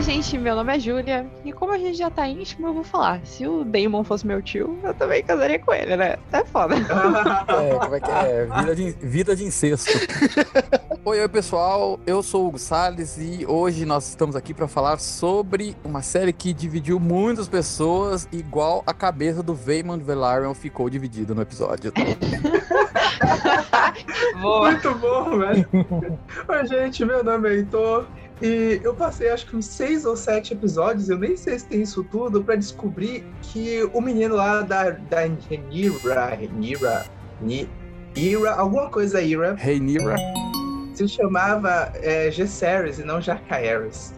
Oi, gente, meu nome é Júlia. E como a gente já tá íntimo, eu vou falar. Se o Damon fosse meu tio, eu também casaria com ele, né? É foda. É, como é que é? Vida de, vida de incesto. oi, oi, pessoal. Eu sou o Hugo Salles e hoje nós estamos aqui para falar sobre uma série que dividiu muitas pessoas, igual a cabeça do Vaymond Velaryon ficou dividida no episódio. Boa. Muito bom, velho. Oi, gente, meu nome é Heitor. E eu passei acho que uns seis ou sete episódios, eu nem sei se tem isso tudo, para descobrir que o menino lá da, da Renira, Renira, Ira, alguma coisa Ira. Renira se chamava é, Gesseris e não Jacaeris.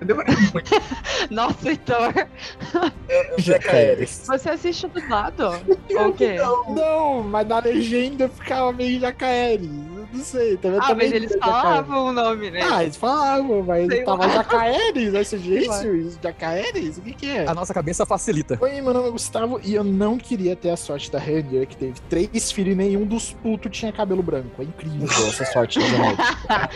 Nossa, Heitor. É, Jacaeris. Você assiste do lado? o quê? Não, não, mas na legenda ficava meio Jacaeris não sei. Também, ah, também mas eles falavam o nome, né? Ah, eles falavam, mas sei tava lá. Jacaeres, esse jeito, Jacaeres, o que que é? A nossa cabeça facilita. Oi, meu nome é Gustavo e eu não queria ter a sorte da Rainier, que teve três filhos e nenhum dos putos tinha cabelo branco. É incrível essa sorte da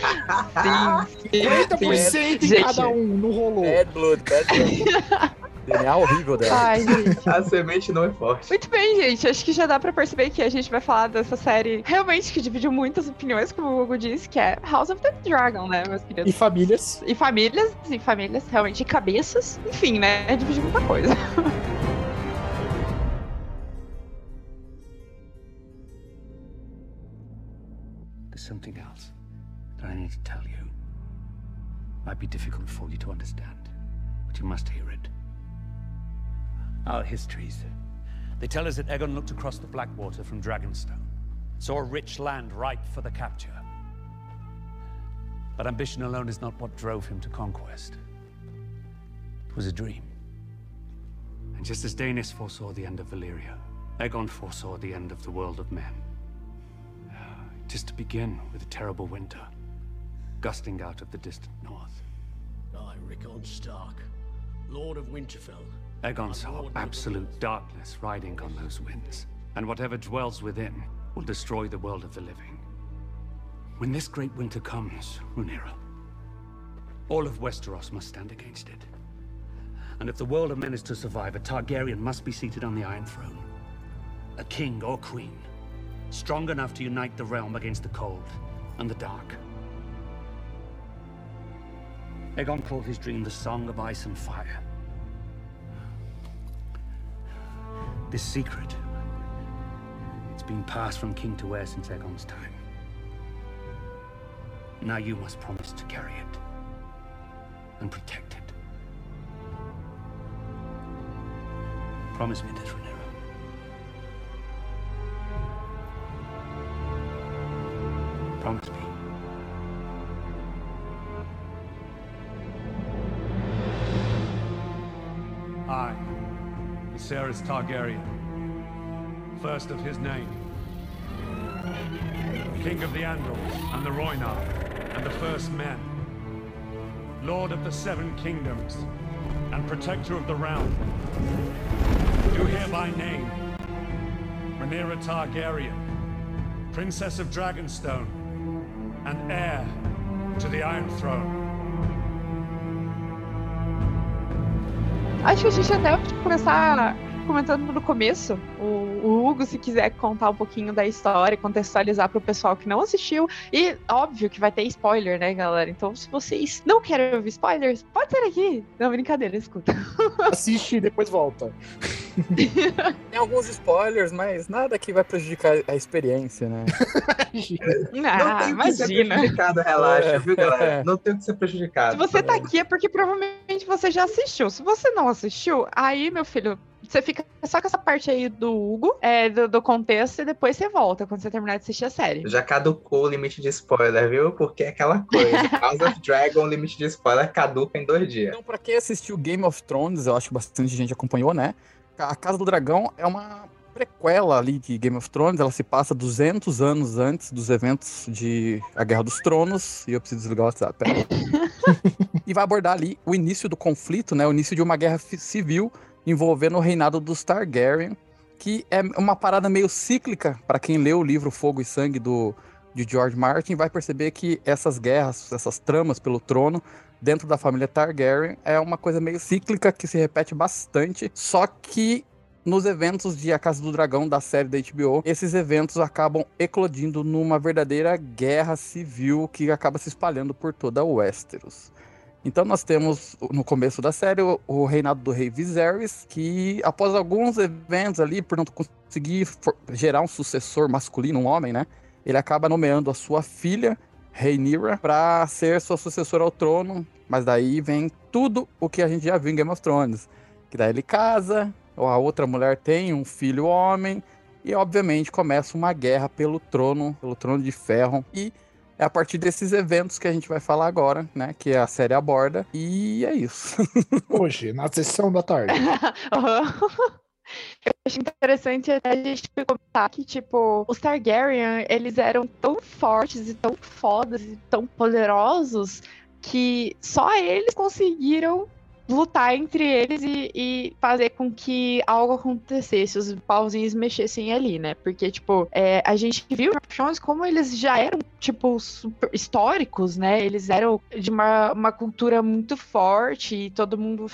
Sim, sim. 50% em cada um, não rolou. Bad blood, bad blood. DNA horrível dela. Ai, gente. A semente não é forte. Muito bem, gente. Acho que já dá pra perceber que a gente vai falar dessa série realmente que dividiu muitas opiniões, como o Hugo disse, que é House of the Dragon, né, meus queridos? E famílias. E famílias, e famílias, realmente, e cabeças. Enfim, né? Dividiu muita coisa. There's something else that I need to tell you. Might be difficult for you to understand, but you must hear it. Our histories. They tell us that Egon looked across the Blackwater from Dragonstone, saw a rich land ripe for the capture. But ambition alone is not what drove him to conquest. It was a dream. And just as Danis foresaw the end of Valyria, Egon foresaw the end of the world of men. Just to begin with a terrible winter, gusting out of the distant north. I, Rickon Stark, Lord of Winterfell, Aegon saw absolute darkness riding on those winds, and whatever dwells within will destroy the world of the living. When this great winter comes, Rhaenyra, all of Westeros must stand against it. And if the world of men is to survive, a Targaryen must be seated on the Iron Throne. A king or queen, strong enough to unite the realm against the cold and the dark. Aegon called his dream the Song of Ice and Fire. This secret, it's been passed from king to heir since Aegon's time. Now you must promise to carry it and protect it. Promise me this, Rhaenyra. Viserys Targaryen, first of his name. King of the Andals and the Rhoynar and the First Men. Lord of the Seven Kingdoms and Protector of the Realm. Do hereby name Rhaenyra Targaryen, Princess of Dragonstone and heir to the Iron Throne. A gente até pode começar comentando no começo. O, o, Hugo, se quiser contar um pouquinho da história, contextualizar para o pessoal que não assistiu. E óbvio que vai ter spoiler, né, galera? Então, se vocês não querem ouvir spoilers, pode ser aqui. Não, brincadeira, escuta. Assiste e depois volta. Tem alguns spoilers, mas nada que vai prejudicar a experiência, né? ah, não tem que ser prejudicado, relaxa, viu, galera? É. Não tem que ser prejudicado. Se você tá aqui é porque provavelmente você já assistiu. Se você não assistiu, aí, meu filho, você fica só com essa parte aí do Hugo, é, do, do, contexto, e depois você volta quando você terminar de assistir a série. Já caducou o limite de spoiler, viu? Porque é aquela coisa. House of Dragon, o limite de spoiler caduca em dois dias. Então, pra quem assistiu Game of Thrones, eu acho que bastante gente acompanhou, né? A Casa do Dragão é uma prequela ali de Game of Thrones, ela se passa 200 anos antes dos eventos de A Guerra dos Tronos, e eu preciso desligar o WhatsApp, e vai abordar ali o início do conflito, né, o início de uma guerra civil envolvendo o reinado dos Targaryen, que é uma parada meio cíclica, para quem leu o livro Fogo e Sangue do de George Martin, vai perceber que essas guerras, essas tramas pelo trono, dentro da família Targaryen é uma coisa meio cíclica que se repete bastante, só que nos eventos de A Casa do Dragão da série da HBO, esses eventos acabam eclodindo numa verdadeira guerra civil que acaba se espalhando por toda Westeros. Então nós temos no começo da série o, o reinado do rei Viserys, que após alguns eventos ali, por não conseguir gerar um sucessor masculino, um homem, né? Ele acaba nomeando a sua filha, Rhaenyra, para ser sua sucessora ao trono. Mas daí vem tudo o que a gente já viu em Game of Thrones. Que daí ele casa, a outra mulher tem um filho homem, e obviamente começa uma guerra pelo trono, pelo trono de ferro. E é a partir desses eventos que a gente vai falar agora, né? Que a série aborda. E é isso. Hoje, na sessão da tarde. Aham. Eu acho interessante até a gente comentar que, tipo, os Targaryen, eles eram tão fortes e tão fodas e tão poderosos que só eles conseguiram lutar entre eles e, e fazer com que algo acontecesse, os pauzinhos mexessem ali, né? Porque, tipo, é, a gente viu nos Thrones como eles já eram, tipo, históricos, né? Eles eram de uma, uma cultura muito forte e todo mundo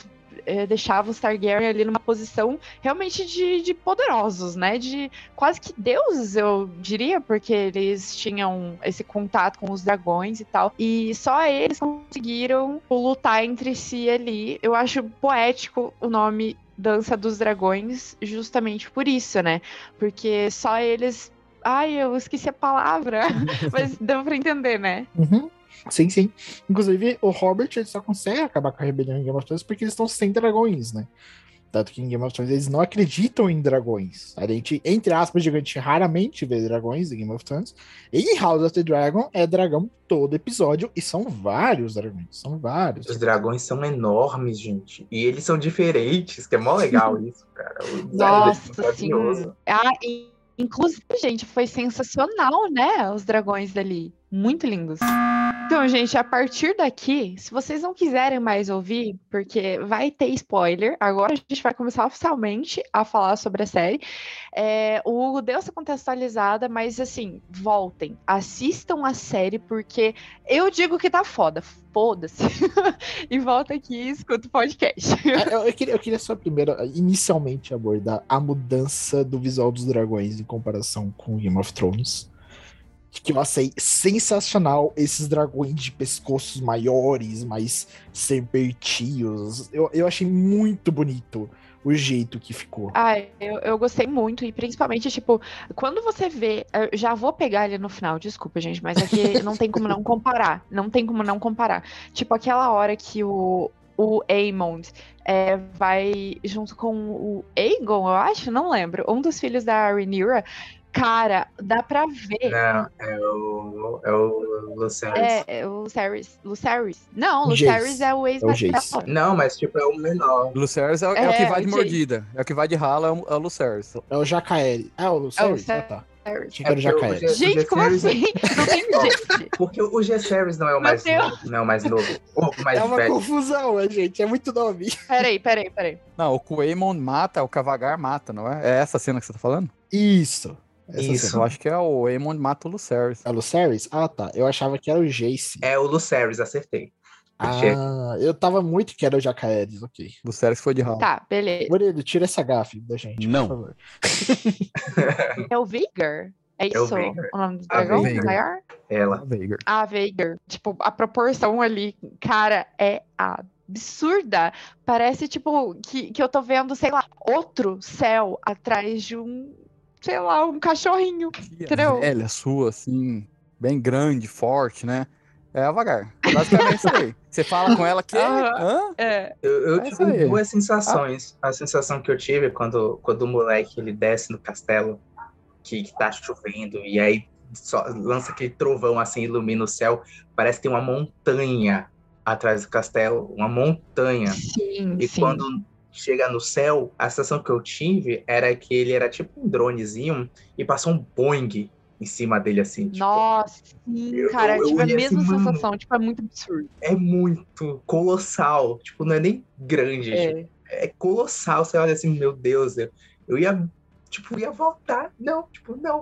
é, deixava os Targaryen ali numa posição realmente de, de poderosos, né? De quase que deuses, eu diria, porque eles tinham esse contato com os dragões e tal. E só eles conseguiram lutar entre si ali. Eu acho poético o nome Dança dos Dragões, justamente por isso, né? Porque só eles. Ai, eu esqueci a palavra, mas deu pra entender, né? Uhum. Sim, sim. Inclusive, o Robert ele só consegue acabar com a rebelião em Game of Thrones porque eles estão sem dragões, né? Tanto que em Game of Thrones eles não acreditam em dragões. A gente, entre aspas, a gente raramente vê dragões em Game of Thrones. E em House of the Dragon é dragão todo episódio e são vários dragões. São vários. Os dragões são enormes, gente. E eles são diferentes, que é mó legal isso, cara. O é Nossa maravilhoso. senhora. Ah, e, inclusive, gente, foi sensacional, né? Os dragões dali. Muito lindos. Então, gente, a partir daqui, se vocês não quiserem mais ouvir, porque vai ter spoiler, agora a gente vai começar oficialmente a falar sobre a série. É, o Hugo deu essa contextualizada, mas assim, voltem, assistam a série, porque eu digo que tá foda, foda-se. e volta aqui e escuta o podcast. É, Eu, eu queria, eu queria só primeiro, inicialmente, abordar a mudança do visual dos dragões em comparação com Game of Thrones. Que eu achei sensacional esses dragões de pescoços maiores, mais serpentios. Eu, eu achei muito bonito o jeito que ficou. Ah, eu, eu gostei muito, e principalmente, tipo, quando você vê. Já vou pegar ele no final, desculpa, gente, mas aqui não tem como não comparar. Não tem como não comparar. Tipo, aquela hora que o, o Aemond é, vai junto com o Aegon, eu acho, não lembro, um dos filhos da Rhaenyra. Cara, dá pra ver. Não, é o, é o Lucerys. É, é o Lucerys. Lucerys? Não, O Lucerys Jace. é o ex É o Jace. Não, mas tipo, é o menor. Lucerys é, é o que É, vai de gente. mordida. É o que vai de rala, é o, é o Lucerys. É o Jacaeri. Ah, o Lucerys? É o Ah, tá. Achei que o É porque o Jacaeri. Ge- Gente, como assim? Não tem gente. Porque o G-Series não é o mais novo. Não é o mais novo. O mais É uma velho. confusão, é, gente. É muito nome. Peraí, peraí, peraí. Não, o Coemon mata, o Cavagar mata, não é? É essa cena que você tá falando? Isso. Essa Isso. cena. Eu acho que é o Aemon mata o Lucerys. É o Lucerys? Ah, tá. Eu achava que era o Jace. É o Lucerys, acertei. Ah, eu tava muito que era o Jacaeres, ok. Lucerys foi de rala. Tá, beleza. Murilo, tira essa gafe da gente, Não. por favor. É o Vigor? É É o isso? O nome do A dragão maior? Ela. Veigar. A Veigar. Tipo, a proporção ali, cara, é absurda. Parece, tipo, que, que eu tô vendo, sei lá, outro céu atrás de um, sei lá, um cachorrinho. Entendeu? Velha, sua, assim, bem grande, forte, né? É a Vagar. Basicamente isso aí. Você fala com ela que. Hã? É. Eu, eu É tive duas sensações. A sensação que eu tive quando, quando o moleque ele desce no castelo, que, que tá chovendo, e aí só lança aquele trovão assim, ilumina o céu. Parece que tem uma montanha atrás do castelo, uma montanha. Sim, E sim. quando chega no céu, a sensação que eu tive era que ele era tipo um dronezinho e passou um Boeing em cima dele assim. tipo, Nossa, sim, eu- cara, eu eu tive a olhei mesma assim, mano. sensação, tipo, é muito absurdo. é muito colossal. Tipo, não é nem grande. tipo, É. é colossal. Você olha assim, meu Deus, eu, eu ia, tipo, ia voltar. Não, tipo, não.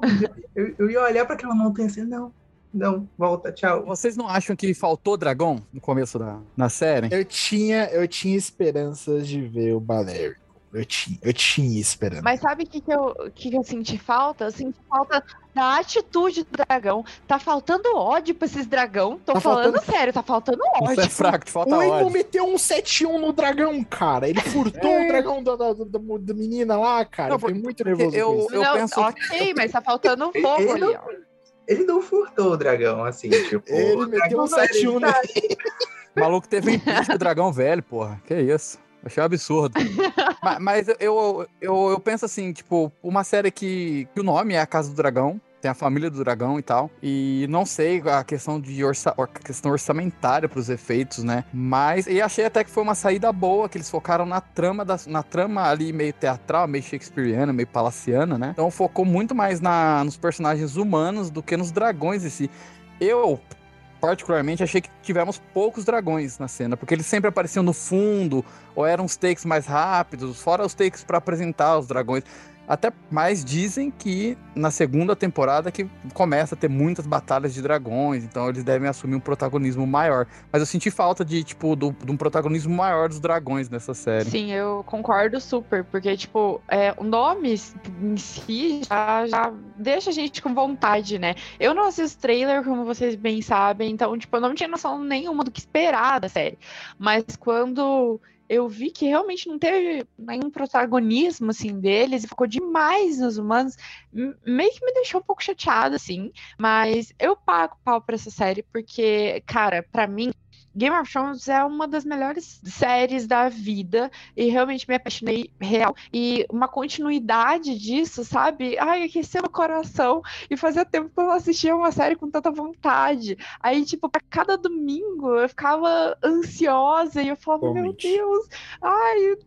Eu, eu ia olhar para aquela montanha assim, não, Não, volta, tchau. Vocês não acham que faltou dragão no começo da na série? Eu tinha, eu tinha esperanças de ver o Balérico. Eu tinha, eu tinha esperança. Mas sabe o que, que, eu, que, que eu senti falta? Eu senti falta da atitude do dragão. Tá faltando ódio pra esses dragão. Tô Tá falando faltando- sério, tá faltando ódio. Você é fraco, falta O Emo meteu um 7-1 no dragão, cara. Ele furtou É. o dragão da, da, da- da menina lá, cara. Não, eu fiquei muito nervoso eu- isso. eu Não, penso- ok, mas tá faltando fogo ali, ó. Ele não furtou o dragão, assim, tipo. Ele o meteu um não era 7-1 estático. nele. O maluco teve impeachment do dragão velho, porra. Que isso? Achei um absurdo. mas mas eu, eu, eu, eu penso assim, tipo, uma série que, que o nome é A Casa do Dragão, tem a família do dragão e tal. E não sei a questão de orça, or- questão orçamentária pros efeitos, né? Mas e achei até que foi uma saída boa, que eles focaram na trama da, na trama ali meio teatral, meio shakespeariana, meio palaciana, né? Então focou muito mais na, nos personagens humanos do que nos dragões em si. Eu, particularmente, achei que tivemos poucos dragões na cena, porque eles sempre apareciam no fundo, ou eram os takes mais rápidos, fora os takes pra apresentar os dragões. Até mais dizem que na segunda temporada que começa a ter muitas batalhas de dragões, então eles devem assumir um protagonismo maior. Mas eu senti falta de, tipo, do- de um protagonismo maior dos dragões nessa série. Sim, eu concordo super, porque, tipo, é, o nome em si já, já deixa a gente com vontade, né? Eu não assisto trailer, como vocês bem sabem, então, tipo, eu não tinha noção nenhuma do que esperar da série. Mas quando eu vi que realmente não teve nenhum protagonismo, assim, deles, e ficou demais nos humanos, meio que me deixou um pouco chateada, assim. Mas eu pago pau pra essa série, porque, cara, pra mim, Game of Thrones é uma das melhores séries da vida e realmente me apaixonei real. E uma continuidade disso, sabe? Ai, aqueceu meu coração e fazia tempo que eu não assistia uma série com tanta vontade. Aí, tipo, pra cada domingo eu ficava ansiosa e eu falava, meu. Deus, ai,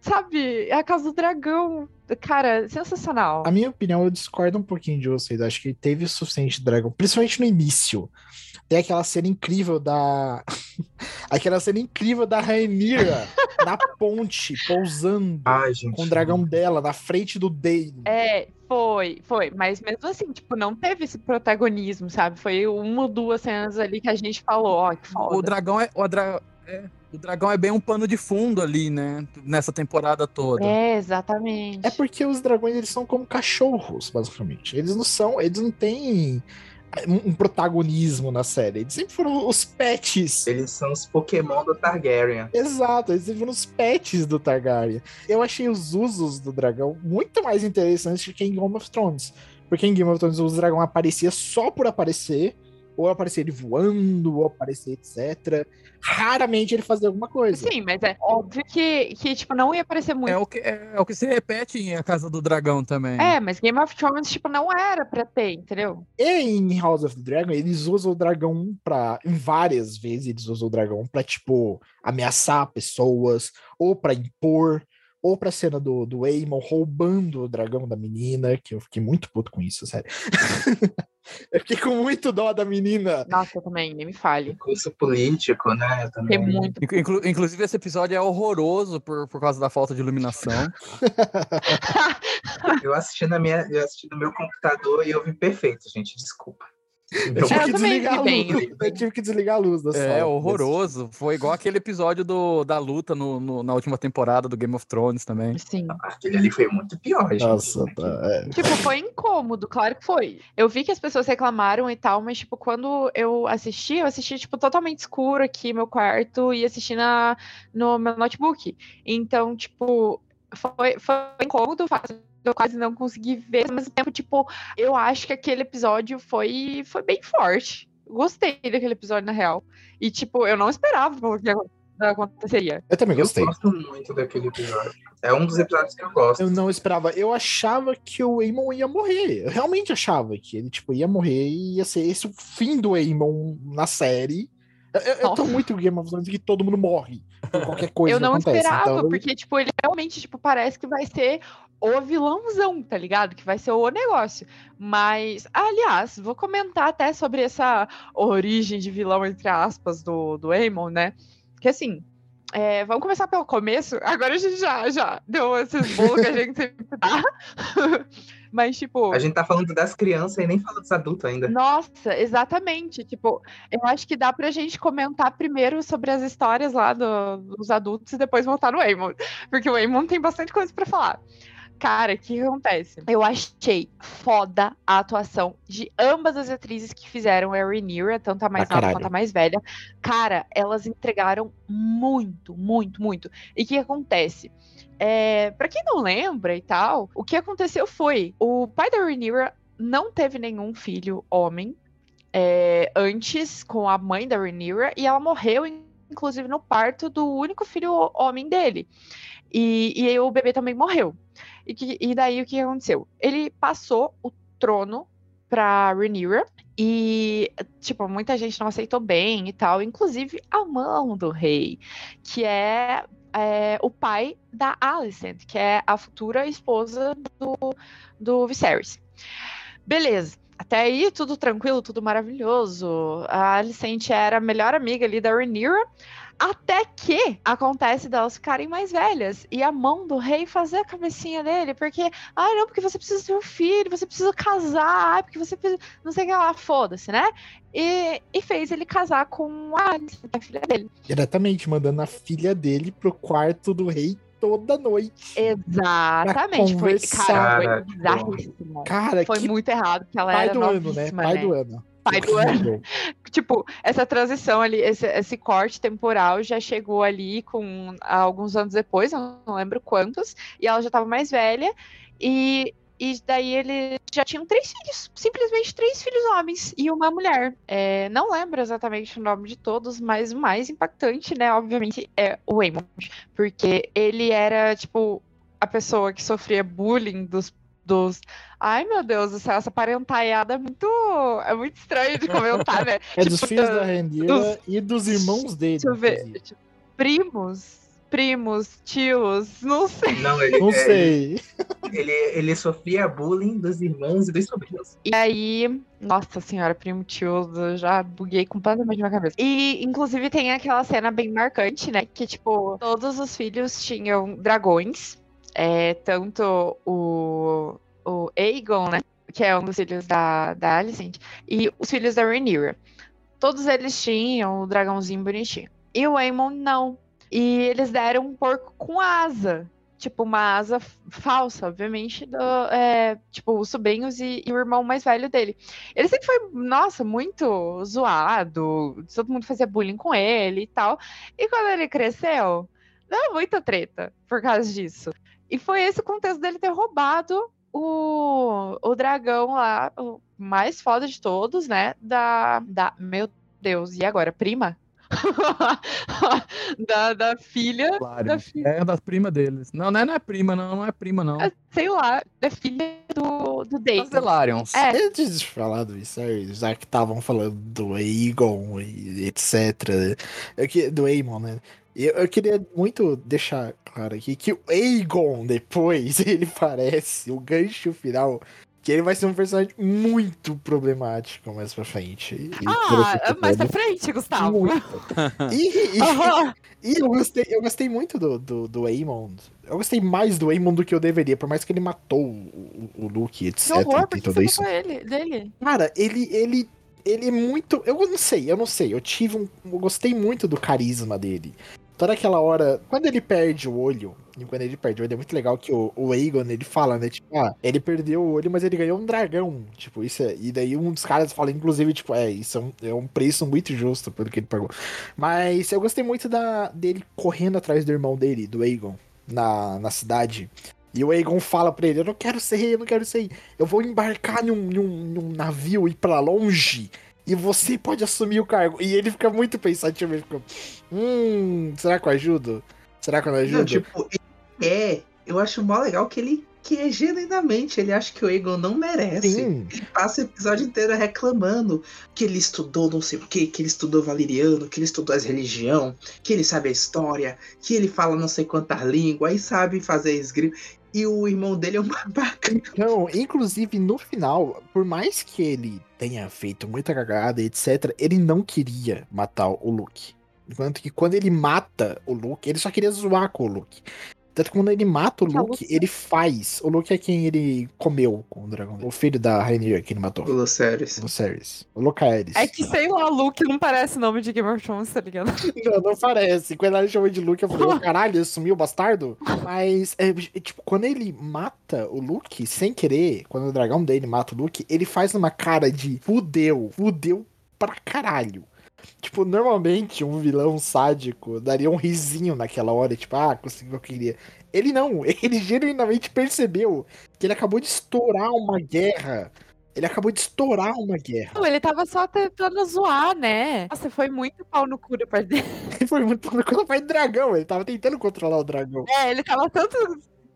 sabe? É a Casa do Dragão. Cara, sensacional. A minha opinião, eu discordo um pouquinho de vocês. Acho que teve o suficiente dragão, principalmente no início. Tem aquela cena incrível da. aquela cena incrível da Rhaenyra na ponte, pousando Ai, gente. com o dragão dela na frente do Dane. É, foi, foi. Mas mesmo assim, tipo, não teve esse protagonismo, sabe? Foi uma ou duas cenas ali que a gente falou, ó, que foda. O dragão é, o, dra- é- o dragão é bem um pano de fundo ali, né? Nessa temporada toda. É, exatamente. É porque os dragões eles são como cachorros, basicamente. Eles não são, eles não têm um protagonismo na série. Eles sempre foram os pets. Eles são os Pokémon do Targaryen. Exato, eles sempre foram os pets do Targaryen. Eu achei os usos do dragão muito mais interessantes que em Game of Thrones. Porque em Game of Thrones o dragão aparecia só por aparecer, ou aparecia ele voando, ou aparecer etc. Raramente ele fazia alguma coisa. Sim, mas é óbvio que, que tipo, não ia aparecer muito. É o, que, é, é o que se repete em A Casa do Dragão também. É, mas Game of Thrones, tipo, não era pra ter, entendeu? E em House of the Dragon, eles usam o dragão pra. Em várias vezes eles usam o dragão pra, tipo, ameaçar pessoas, ou pra impor, ou pra cena do, do Aemon roubando o dragão da menina, que eu fiquei muito puto com isso, sério. eu fiquei com muito dó da menina. Nossa, eu também, nem me fale. Curso político, né? Eu também. Fiquei muito. Inclu- inclusive, esse episódio é horroroso por, por causa da falta de iluminação. Eu assisti na minha, eu assisti no meu computador e eu vi perfeito, gente. Desculpa. Eu tive É, eu que desligar a luz. Eu tive que desligar a luz da sala. É horroroso. Foi igual aquele episódio do, da luta no, no- na última temporada do Game of Thrones também. Sim. Aquele ali foi muito pior, gente. Nossa, tá. é. Tipo, foi incômodo, claro que foi. Eu vi que as pessoas reclamaram e tal, mas, tipo, quando eu assisti, eu assisti, tipo, totalmente escuro aqui, meu quarto, e assisti na, no meu notebook. Então, tipo, foi, foi incômodo, fácil. Eu quase não consegui ver, ao mesmo tempo, tipo, eu acho que aquele episódio foi, foi bem forte. Gostei daquele episódio, na real. E, tipo, eu não esperava pelo que aconteceria. Eu também Eu gostei. gosto muito daquele episódio. É um dos episódios que eu gosto. Eu não esperava. Eu achava que o Aemon ia morrer. Eu realmente achava que ele tipo, ia morrer e ia ser esse o fim do Aemon na série. Eu, eu- eu tô muito Game of Thrones que todo mundo morre por qualquer coisa eu não acontece. esperava, Então, porque, tipo, ele realmente, tipo, parece que vai ser o vilãozão, tá ligado? Que vai ser o negócio. Mas, aliás, vou comentar até sobre essa origem de vilão, entre aspas, do, do Aemon, né? Que assim. é, vamos começar pelo começo. Agora a gente já, já deu esses bolos que a gente sempre dá. Mas, tipo. A gente tá falando das crianças e nem fala dos adultos ainda. Nossa, exatamente. Tipo, eu acho que dá pra gente comentar primeiro sobre as histórias lá do- dos adultos e depois voltar no Eamon. Porque o Eamon tem bastante coisa pra falar. Cara, o que que acontece? Eu achei foda a atuação de ambas as atrizes que fizeram a Rhaenyra, tanto a mais Pra nova quanto a mais velha. Cara, elas entregaram muito, muito, muito. E o que acontece? É, para quem não lembra e tal, o que aconteceu foi o pai da Rhaenyra não teve nenhum filho homem é, antes com a mãe da Rhaenyra e ela morreu inclusive no parto do único filho homem dele. E, e aí o bebê também morreu. E, que- e daí o que aconteceu? Ele passou o trono pra Rhaenyra e, tipo, muita gente não aceitou bem e tal, inclusive a mão do rei, que é, é, o pai da Alicent, que é a futura esposa do, do Viserys. Beleza. Até aí, tudo tranquilo, tudo maravilhoso. A Alicent era a melhor amiga ali da Rhaenyra. Até que acontece delas ficarem mais velhas e a mão do rei fazer a cabecinha dele, porque, ah, não, porque você precisa ter um filho, você precisa casar, ai, porque você precisa, não sei o que lá, foda-se, né? E, e fez ele casar com a Alice, a filha dele. Diretamente mandando a filha dele pro quarto do rei toda noite. Exatamente. Foi, cara, Cara, foi bizarríssimo. Cara, Foi que muito errado, porque ela pai era do ano, né? Pai né? do ano. Pai do ano. Tipo, essa transição ali, esse, esse corte temporal já chegou ali com alguns anos depois, eu não lembro quantos, e ela já estava mais velha, e, e daí eles já tinham três filhos, simplesmente três filhos homens e uma mulher. É, não lembro exatamente o nome de todos, mas o mais impactante, né, obviamente, é o Aemon, porque ele era, tipo, a pessoa que sofria bullying dos dos. Ai, meu Deus do céu, essa parentaiada é muito. É muito estranho de comentar, né? É dos Tipo, filhos da- Rhaenyra e dos irmãos dele. Deixa eu ver. tipo, primos, primos, tios, não sei. Não, ele, Não é, sei. ele, ele sofria bullying dos irmãos e dos sobrinhos. E aí, nossa senhora, primo, tio, eu já buguei completamente na cabeça. E, inclusive, tem aquela cena bem marcante, né? Que, tipo, todos os filhos tinham dragões. É, tanto o, o Aegon, né? Que é um dos filhos da, da Alicent. E os filhos da Rhaenyra. Todos eles tinham o dragãozinho bonitinho. E o Aemon não. E eles deram um porco com asa. Tipo, uma asa falsa, obviamente, do, é, tipo, os sobrinhos e, e o irmão mais velho dele. Ele sempre foi, nossa, muito zoado, todo mundo fazia bullying com ele e tal. E quando ele cresceu, deu muita treta por causa disso. E foi esse o contexto dele ter roubado o, o dragão lá, o mais foda de todos, né? Da, da. Meu Deus, e agora? Prima? da, da filha. Claro. Da filha. É das primas deles. Não, não é, não é prima, não, não é prima, não. É, sei lá, da filha do, do David. Delarions. É. Antes de falar do Viserys, já que estavam falando do Aegon e etc. Eu que, do Aemon, né? Eu, eu queria muito deixar claro aqui que o Aegon, depois, ele parece o gancho final. Que ele vai ser um personagem muito problemático mais pra frente. E Ah, mais pra frente, Gustavo. E, e- Aham. e eu gostei, eu gostei muito do, do, do Aemon. Eu gostei mais do Aemon do que eu deveria, por mais que ele matou o, o, Luke, etc. Que horror, e porque tudo isso. matou ele, dele. Cara, ele, ele, ele é muito. Eu não sei, eu não sei. Eu tive um. Eu gostei muito do carisma dele. Toda aquela hora. Quando ele perde o olho. E quando ele perde o olho, é muito legal que o, o Aegon ele fala, né? Tipo, ah, ele perdeu o olho, mas ele ganhou um dragão. Tipo, isso é. E daí um dos caras fala, inclusive, tipo, é, isso é um, é um preço muito justo pelo que ele pagou. Mas eu gostei muito da, dele correndo atrás do irmão dele, do Aegon, na, na cidade. E o Aegon fala pra ele: Eu não quero ser rei, eu não quero ser rei. Eu vou embarcar num, num, num navio e ir pra longe. E você pode assumir o cargo. E ele fica muito pensativo. Ele fica: Hum, será que eu ajudo? Será que eu não ajudo? Não, tipo, ele é. Eu acho mó legal que ele que é genuinamente, ele acha que o Aegon não merece. Sim. Ele passa o episódio inteiro reclamando que ele estudou não sei o que, que ele estudou valeriano, que ele estudou as religião, que ele sabe a história, que ele fala não sei quantas línguas, aí sabe fazer esgrima. E o irmão dele é um babaca. Então, inclusive no final, por mais que ele tenha feito muita cagada, etc., ele não queria matar o Luke. Enquanto que quando ele mata o Luke, ele só queria zoar com o Luke. Tanto que quando ele mata o é Luke, ele faz. O Luke é quem ele comeu com o dragão. O filho da Rainier que ele matou. O Lucerys. O Ceres. O Locaeris. É que, sei lá, Luke não parece nome de Game of Thrones, tá ligado? Não, não parece. Quando ele chamou de Luke, eu falei, "Ô, caralho, ele sumiu o bastardo? Mas, é, é, tipo, quando ele mata o Luke, sem querer, quando o dragão dele mata o Luke, ele faz uma cara de fudeu, fudeu pra caralho. Tipo, normalmente um vilão sádico daria um risinho naquela hora, tipo, ah, conseguiu o que eu queria. Ele não, ele genuinamente percebeu que ele acabou de estourar uma guerra. Ele acabou de estourar uma guerra. Não, ele tava só tentando zoar, né? Nossa, foi muito pau no cu da parte dele. Ele foi muito quando ele foi dragão, ele tava tentando controlar o dragão. É, ele tava tanto,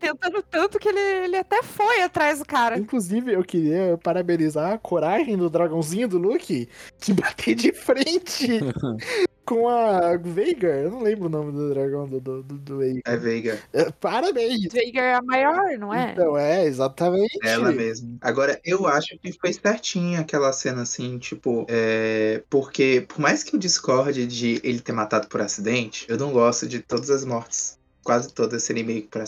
tentando tanto que ele, ele até foi atrás do cara. Inclusive, eu queria parabenizar a coragem do dragãozinho do Luke de bater de frente com a Veigar. Eu não lembro o nome do dragão do, do, do, do Veigar. É Veiga. É, Parabéns! Veigar é a maior, não é? Então, é, exatamente. Ela mesmo. Agora, eu acho que foi certinho aquela cena assim, tipo, é... porque por mais que eu discorde de ele ter matado por acidente, eu não gosto de todas as mortes. Quase todas serem meio que por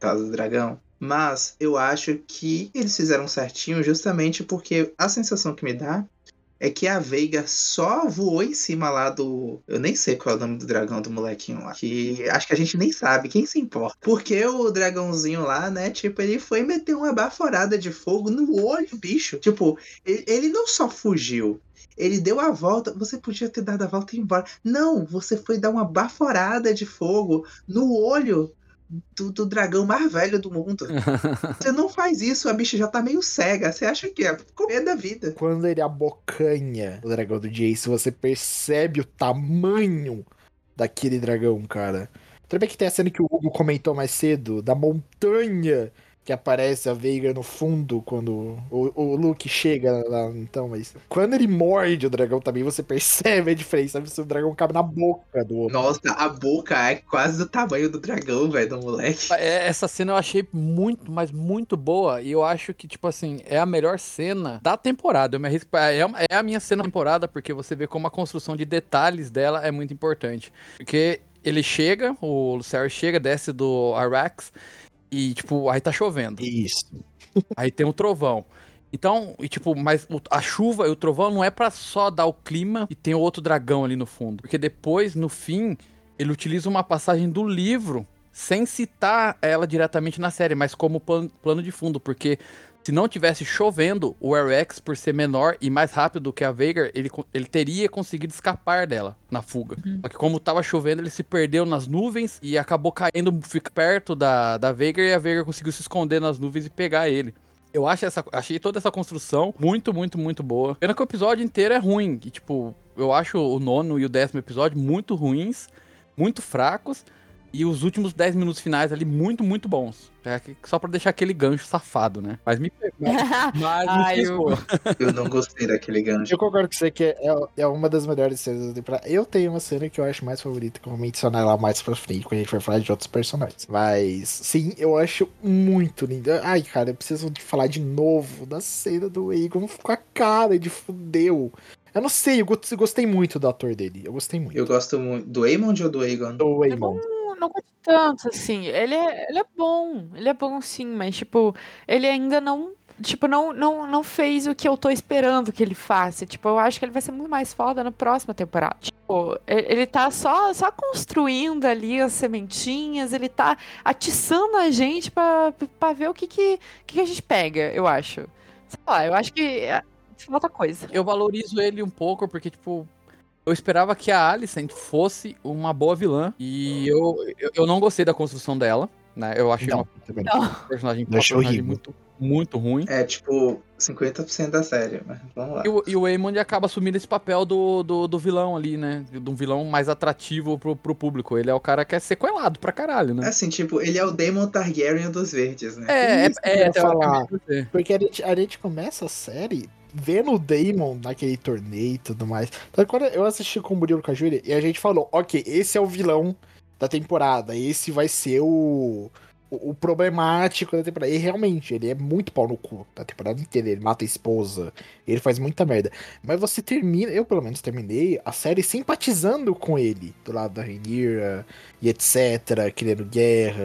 causa do dragão. Mas eu acho que eles fizeram certinho justamente porque a sensação que me dá é que a Veiga só voou em cima lá do. Eu nem sei qual é o nome do dragão do molequinho lá. Que acho que a gente nem sabe, quem se importa. Porque o dragãozinho lá, né? Tipo, ele foi meter uma baforada de fogo no olho, bicho. Tipo, ele não só fugiu. Ele deu a volta. Você podia ter dado a volta e ir embora. Não, você foi dar uma baforada de fogo no olho do, do dragão mais velho do mundo. Você não faz isso, a bicha já tá meio cega. Você acha que é comer da vida. Quando ele abocanha o dragão do Jace, você percebe o tamanho daquele dragão, cara. Tudo bem que tem a cena que o Hugo comentou mais cedo, da montanha que aparece a Veiga no fundo quando o, o Luke chega lá, então, mas quando ele morde o dragão também, você percebe a diferença, sabe? Se o dragão cabe na boca do outro. Nossa, a boca é quase do tamanho do dragão, velho, do moleque. É, Essa cena eu achei muito, mas muito boa. E eu acho que, tipo assim, é a melhor cena da temporada. Eu me arrisco. É, uma- é a minha cena da temporada, porque você vê como a construção de detalhes dela é muito importante. Porque ele chega, o Lucifer chega, desce do Arax. E, tipo, aí tá chovendo. Isso. Aí tem um trovão. Então, e tipo, mas a chuva e o trovão não é pra só dar o clima e tem outro dragão ali no fundo. Porque depois, no fim, ele utiliza uma passagem do livro sem citar ela diretamente na série, mas como plan- plano de fundo. Porque se não tivesse chovendo, o Arex, por ser menor e mais rápido do que a Veigar, ele, ele teria conseguido escapar dela na fuga. Só que como tava chovendo, ele se perdeu nas nuvens e acabou caindo, perto da, da Veigar e a Veigar conseguiu se esconder nas nuvens e pegar ele. Eu acho essa, achei toda essa construção muito, muito, muito boa. Pena que o episódio inteiro é ruim. E, tipo, eu acho o nono e o décimo episódio muito ruins, muito fracos. E os últimos 10 minutos finais ali muito, muito bons. É só pra deixar aquele gancho safado, né? Mas me mas, Ai, eu-. Eu não gostei daquele gancho. Eu concordo com você que é, é uma das melhores cenas da temporada. Eu tenho uma cena que eu acho mais favorita, que eu vou mencionar ela mais pra frente, quando a gente for falar de outros personagens. Mas, sim, eu acho muito linda. Ai, cara, eu preciso de falar de novo da cena do Egon com a cara de fudeu. Eu não sei, eu gos- gostei muito do ator dele. Eu gostei muito. Eu gosto muito. Do Aemond ou do Aegon? Do É Eamon. Não, não gosto tanto, assim. Ele é, ele é bom. Ele é bom, sim, mas, tipo, ele ainda não. Tipo, não, não, não fez o que eu tô esperando que ele faça. Tipo, eu acho que ele vai ser muito mais foda na próxima temporada. Tipo, ele, tá só, só construindo ali as sementinhas, ele tá atiçando a gente pra, pra ver o que, que, que a gente pega, eu acho. Sei lá, eu acho que falta coisa. Eu valorizo ele um pouco, porque, tipo, eu esperava que a Alicent fosse uma boa vilã. E eu, eu, eu não gostei da construção dela, né? Eu achei Não, uma não. Personagem, uma personagem muito, muito ruim. É tipo 50% da série, mas vamos lá. E o, e o Aemond acaba assumindo esse papel do, do, do vilão ali, né? De um vilão mais atrativo pro, pro público. Ele é o cara que é sequelado pra caralho, né? Assim, tipo, ele é o Daemon Targaryen dos verdes, né? É, que eu é, é, falar. Porque a gente, a gente começa a série vendo o Damon naquele torneio e tudo mais. Então, quando eu assisti com o Murilo Júlia, e a gente falou, ok, esse é o vilão da temporada, esse vai ser o, o, o problemático da temporada. E realmente, ele é muito pau no cu da temporada inteira. Ele mata a esposa, ele faz muita merda. Mas você termina, eu pelo menos terminei a série simpatizando com ele, do lado da Rhaenyra e etc, querendo guerra,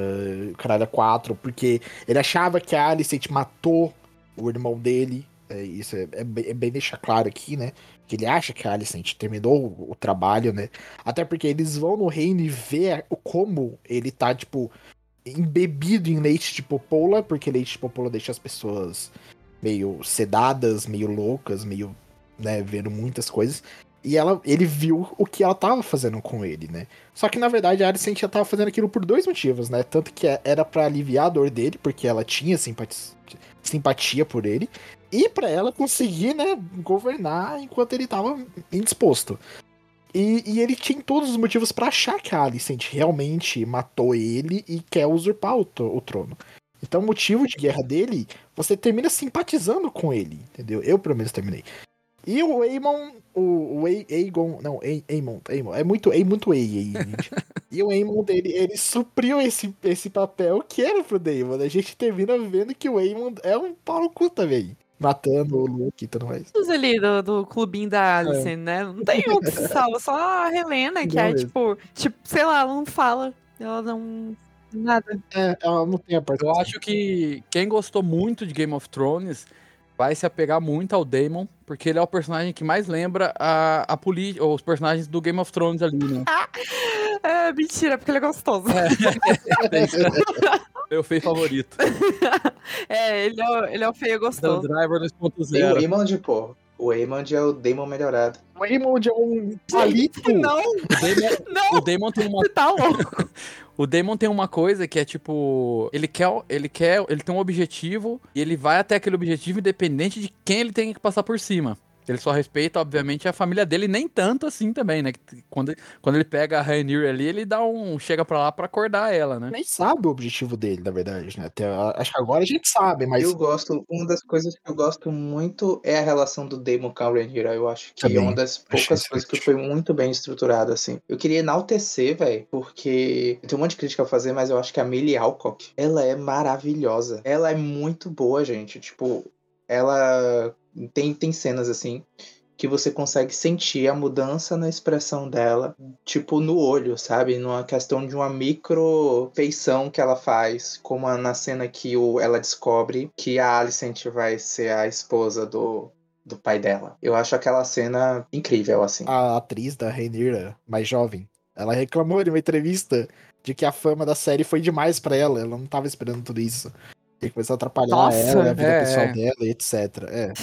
caralho, a quatro, porque ele achava que a Alicent matou o irmão dele. É, isso é, é bem, é deixar claro aqui, né? Que ele acha que a Alicent terminou o, o trabalho, né? Até porque eles vão no reino e vê como ele tá, tipo, embebido em leite de popola, porque leite de popola deixa as pessoas meio sedadas, meio loucas, meio, né, vendo muitas coisas. E ela, ele viu o que ela tava fazendo com ele, né? Só que na verdade a Alicent já tava fazendo aquilo por dois motivos, né? Tanto que era pra aliviar a dor dele, porque ela tinha simpati- simpatia por ele, e pra ela conseguir, né, governar enquanto ele tava indisposto. E, e ele tinha todos os motivos pra achar que a Alicent realmente matou ele e quer usurpar o, o trono. Então, o motivo de guerra dele, você termina simpatizando com ele, entendeu? Eu, pelo menos, terminei. E o Aemon, o, o Aegon, não, Aemon, Aemon, é muito, é muito A aí, gente. e o Aemon dele, ele supriu esse, esse papel que era pro Daemon. A gente termina vendo que o Aemon é um pau no cu também. Matando o Luke e tudo mais. Todos ali do, do clubinho da Alice, né? Não tem um que salva, só a Helena, que Não é mesmo. tipo, tipo, sei lá, ela não fala. Ela não. Nada. É, ela não tem a parte. Eu acho que quem gostou muito de Game of Thrones vai se apegar muito ao Daemon, porque ele é o personagem que mais lembra a, a poli- os personagens do Game of Thrones ali, né? É mentira, porque ele é gostoso. Meu feio favorito. É, ele é, o- ele é o feio gostoso. Driver Tem o 2.0. Aemond, pô. O Aemond é o Demon melhorado. O Aemon é um palito. Não, O Daemon, não, o Daemon tem uma tá louco. O Damon tem uma coisa que é tipo, ele quer, ele quer, ele tem um objetivo e ele vai até aquele objetivo independente de quem ele tem que passar por cima. Ele só respeita, obviamente, a família dele, nem tanto assim também, né? Quando, quando ele pega a Rainier ali, ele dá um. chega pra lá pra acordar ela, né? Nem sabe o objetivo dele, na verdade, né? Até, acho que agora a gente sabe, mas Eu gosto, uma das coisas que eu gosto muito é a relação do Daemon com a Rhaenyra. Eu acho que Também, é uma das poucas coisas que foi muito bem estruturado, assim. Eu queria enaltecer, velho, porque eu tenho um monte de crítica a fazer, mas eu acho que a Millie Alcock, ela é maravilhosa. Ela é muito boa, gente. Tipo, ela tem, tem cenas, assim, que você consegue sentir a mudança na expressão dela, tipo no olho, sabe? Numa questão de uma micro feição que ela faz, como na cena que o, ela descobre que a Alicent vai ser a esposa do, do pai dela. Eu acho aquela cena incrível, assim. a atriz da Rainira, mais jovem, ela reclamou em uma entrevista de que a fama da série foi demais pra ela. Ela não tava esperando tudo isso. E começou a atrapalhar Nossa, ela, a vida é, pessoal é. dela, e etc. É.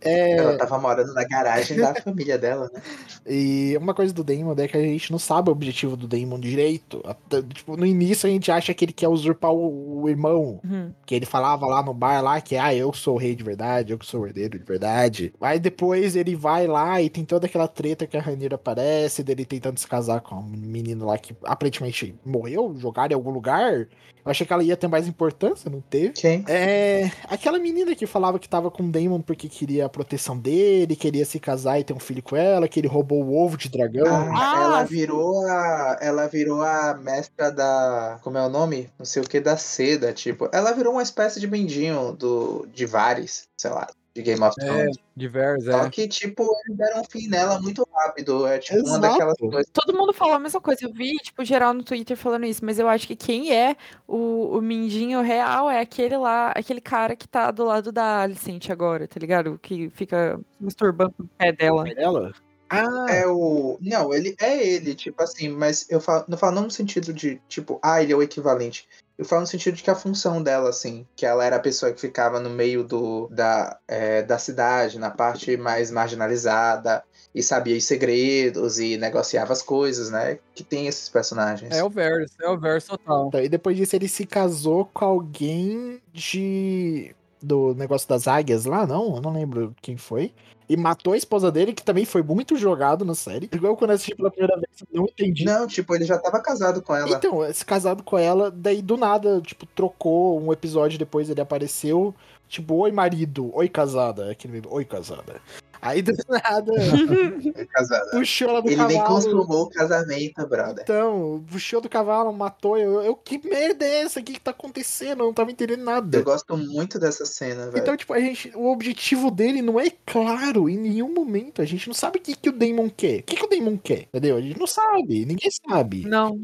É, Ela tava morando na garagem da família dela, né? E uma coisa do Damon é que a gente não sabe o objetivo do Damon direito. Até, tipo, no início a gente acha que ele quer usurpar o, o irmão. uhum. Que ele falava lá no bar lá que, ah, eu sou o rei de verdade, eu que sou o herdeiro de verdade. Aí depois ele vai lá e tem toda aquela treta que a Rainira aparece, dele tentando se casar com um menino lá que aparentemente morreu, jogaram em algum lugar. Eu achei que ela ia ter mais importância, não teve. Quem? É. Aquela menina que falava que tava com o Damon porque queria a proteção dele, queria se casar e ter um filho com ela, que ele roubou o ovo de dragão. Ah, Ah, ela sim. virou a. Ela virou a mestra da. Como é o nome? Não sei o que, da seda, tipo. Ela virou uma espécie de bendinho do, de Vares, sei lá, de Game of É, Thrones. Divers, Só é. que, tipo, eles deram um fim nela muito rápido. É tipo uma Exato. daquelas coisas. Todo mundo falou a mesma coisa. Eu vi, tipo, geral no Twitter falando isso, mas eu acho que quem é o, o Mindinho real é aquele lá, aquele cara que tá do lado da Alicent agora, tá ligado? Que fica masturbando o pé dela. Ela? Ah, É o. Não, ele é ele, tipo assim, mas eu falo, não falo não no sentido de, tipo, ah, ele é o equivalente. Eu falo no sentido de que a função dela, assim, que ela era a pessoa que ficava no meio do, da, é, da cidade, na parte mais marginalizada, e sabia os segredos e negociava as coisas, né? Que tem esses personagens. É o Vers, é o Vers total. Então, e depois disso ele se casou com alguém de. Do negócio das águias lá, não? Eu não lembro quem foi. E matou a esposa dele, que também foi muito jogado na série. Igual quando eu assisti pela primeira vez, não entendi. Não, tipo, ele já tava casado com ela. Então, se casado com ela, daí do nada, tipo, trocou um episódio depois, ele apareceu, tipo, oi marido, oi casada, aquele mesmo, oi casada. Aí do nada, É casada. puxou ela do Ele nem cavalo. consumou o casamento, brother. Então, puxou do cavalo, matou. Eu, eu que merda é essa? O que, que tá acontecendo? Eu não tava entendendo nada. Eu gosto muito dessa cena, velho. Então, tipo, a gente, o objetivo dele não é claro em nenhum momento. A gente não sabe o que, que o Damon quer. O que, que o Damon quer? Entendeu? A gente não sabe. Ninguém sabe. Não,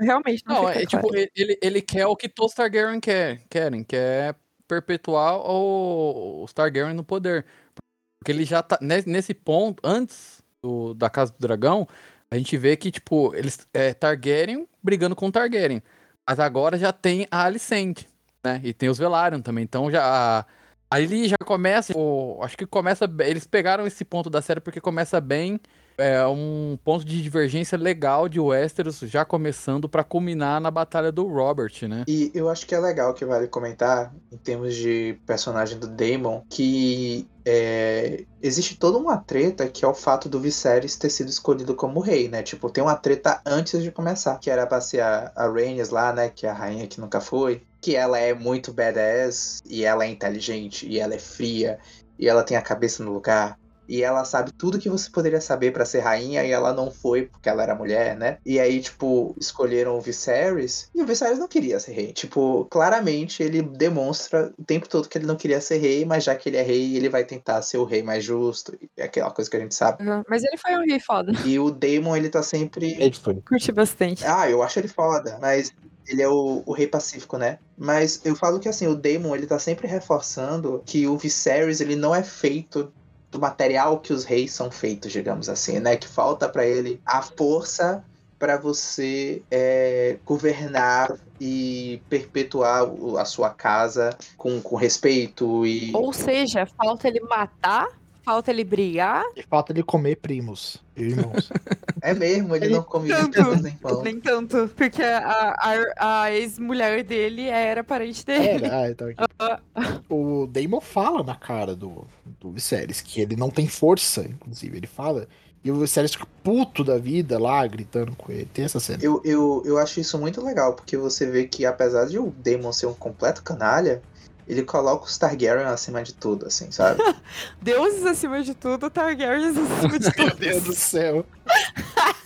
realmente não, Não, fica é claro. tipo, ele- ele, ele quer o que todos os Targaryen quer, querem, que é perpetuar o- os Targaryen no poder. Porque ele já tá. ne- Nesse ponto, antes do- da Casa do Dragão, a gente vê que, tipo, eles. É Targaryen brigando com Targaryen. Mas agora já tem a Alicent, né? E tem os Velaryon também. Então já. Ele já começa. o- acho que começa. Eles pegaram esse ponto da série porque começa bem. É um ponto de divergência legal de Westeros já começando pra culminar na batalha do Robert, né? E eu acho que é legal que vale comentar, em termos de personagem do Daemon, que é, existe toda uma treta que é o fato do Viserys ter sido escolhido como rei, né? Tipo, tem uma treta antes de começar, que era pra ser a, a Rhaenys lá, né? Que é a rainha que nunca foi. Que ela é muito badass, e ela é inteligente, e ela é fria, e ela tem a cabeça no lugar. E ela sabe tudo que você poderia saber pra ser rainha e ela não foi porque ela era mulher, né? E aí, tipo, escolheram o Viserys e o Viserys não queria ser rei. Tipo, claramente ele demonstra o tempo todo que ele não queria ser rei, mas já que ele é rei, ele vai tentar ser o rei mais justo. É aquela coisa que a gente sabe. Uhum, Mas ele foi um rei foda. E o Daemon, ele tá sempre. Ele foi. Curti bastante. Ah, eu acho ele foda, mas ele é o, o rei pacífico, né? Mas eu falo que assim, o Daemon, ele tá sempre reforçando que o Viserys, ele não é feito do material que os reis são feitos, digamos assim, né? Que falta pra ele a força pra você é, governar e perpetuar a sua casa com, com respeito e Ou seja, falta ele matar, falta ele brigar, E falta ele comer primos, irmãos. é mesmo, ele Ele não come tanto. nem pão. nem tanto. Porque a, a, a ex-mulher dele era parente dele. Era, ah, então aqui. O Damon fala na cara do, do Viserys que ele não tem força, inclusive. Ele fala. E o Viserys fica puto da vida lá, gritando com ele. Tem essa cena. Eu, eu, eu acho isso muito legal, porque você vê que apesar de o Daemon ser um completo canalha, ele coloca os Targaryen acima de tudo, assim, sabe? Deuses acima de tudo, Targaryens acima de Meu tudo. Deus do céu.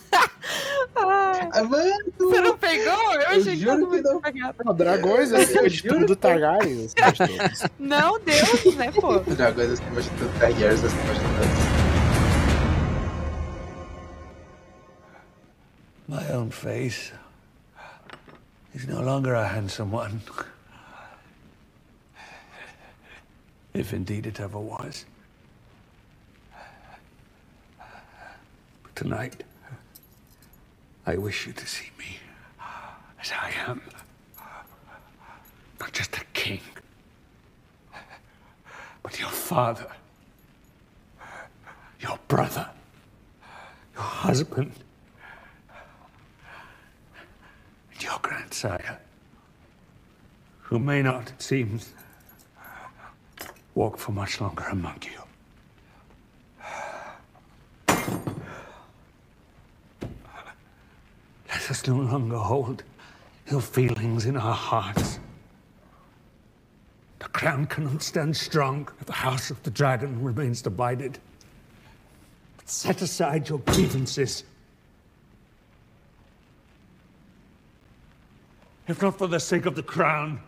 Ah, Ah, Mano, você não pegou? Eu Eu achei que juro que não. Não, dragões acima de tudo, que- Targaryen acima de todos. Não, deuses, né, pô? dragões acima de tudo, Targaryens acima de tudo. My own face is no longer a handsome one. If indeed it ever was. But tonight, I wish you to see me as I am. Not just a king, but your father, your brother, your husband. and your grandsire, who may not, it seems, walk for much longer among you. Let us no longer hold ill feelings in our hearts. The crown cannot stand strong if the house of the dragon remains divided. But set aside your grievances. If not for the sake of the crown,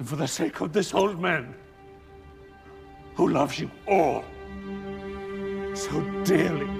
and for the sake of this old man, who loves you all so dearly.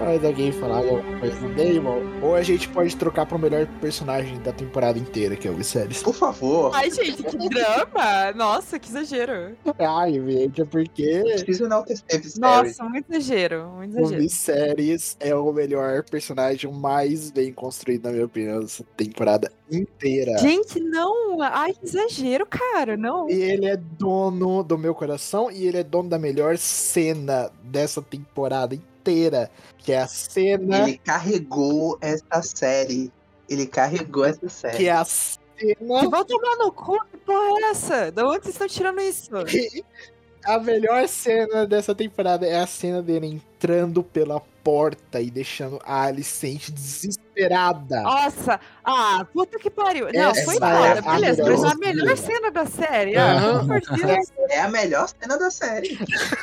Mas alguém falar alguma coisa do Damon, ou a gente pode trocar pro melhor personagem da temporada inteira, que é o Viserys. Por favor, Ai, gente, que drama! Nossa, que exagero. Ai, gente, é porque preciso enaltecer Viserys. Nossa, muito exagero, muito o exagero. Viserys é o melhor personagem mais bem construído, na minha opinião, dessa temporada inteira. Gente, não! Ai, que exagero, cara, não. E ele é dono do meu coração e ele é dono da melhor cena dessa temporada inteira, que é a cena Ele carregou essa série. Ele carregou essa série. que é a Que cena vão tomar no cu, que porra é essa? Da onde vocês estão tirando isso? A melhor cena dessa temporada é a cena dele entrando pela porta e deixando a Alicente desesperada. Nossa, ah, puta que pariu. Não, Essa foi é foda, a beleza, mas a melhor cena. da série. Ah, Deus. É a melhor cena da série.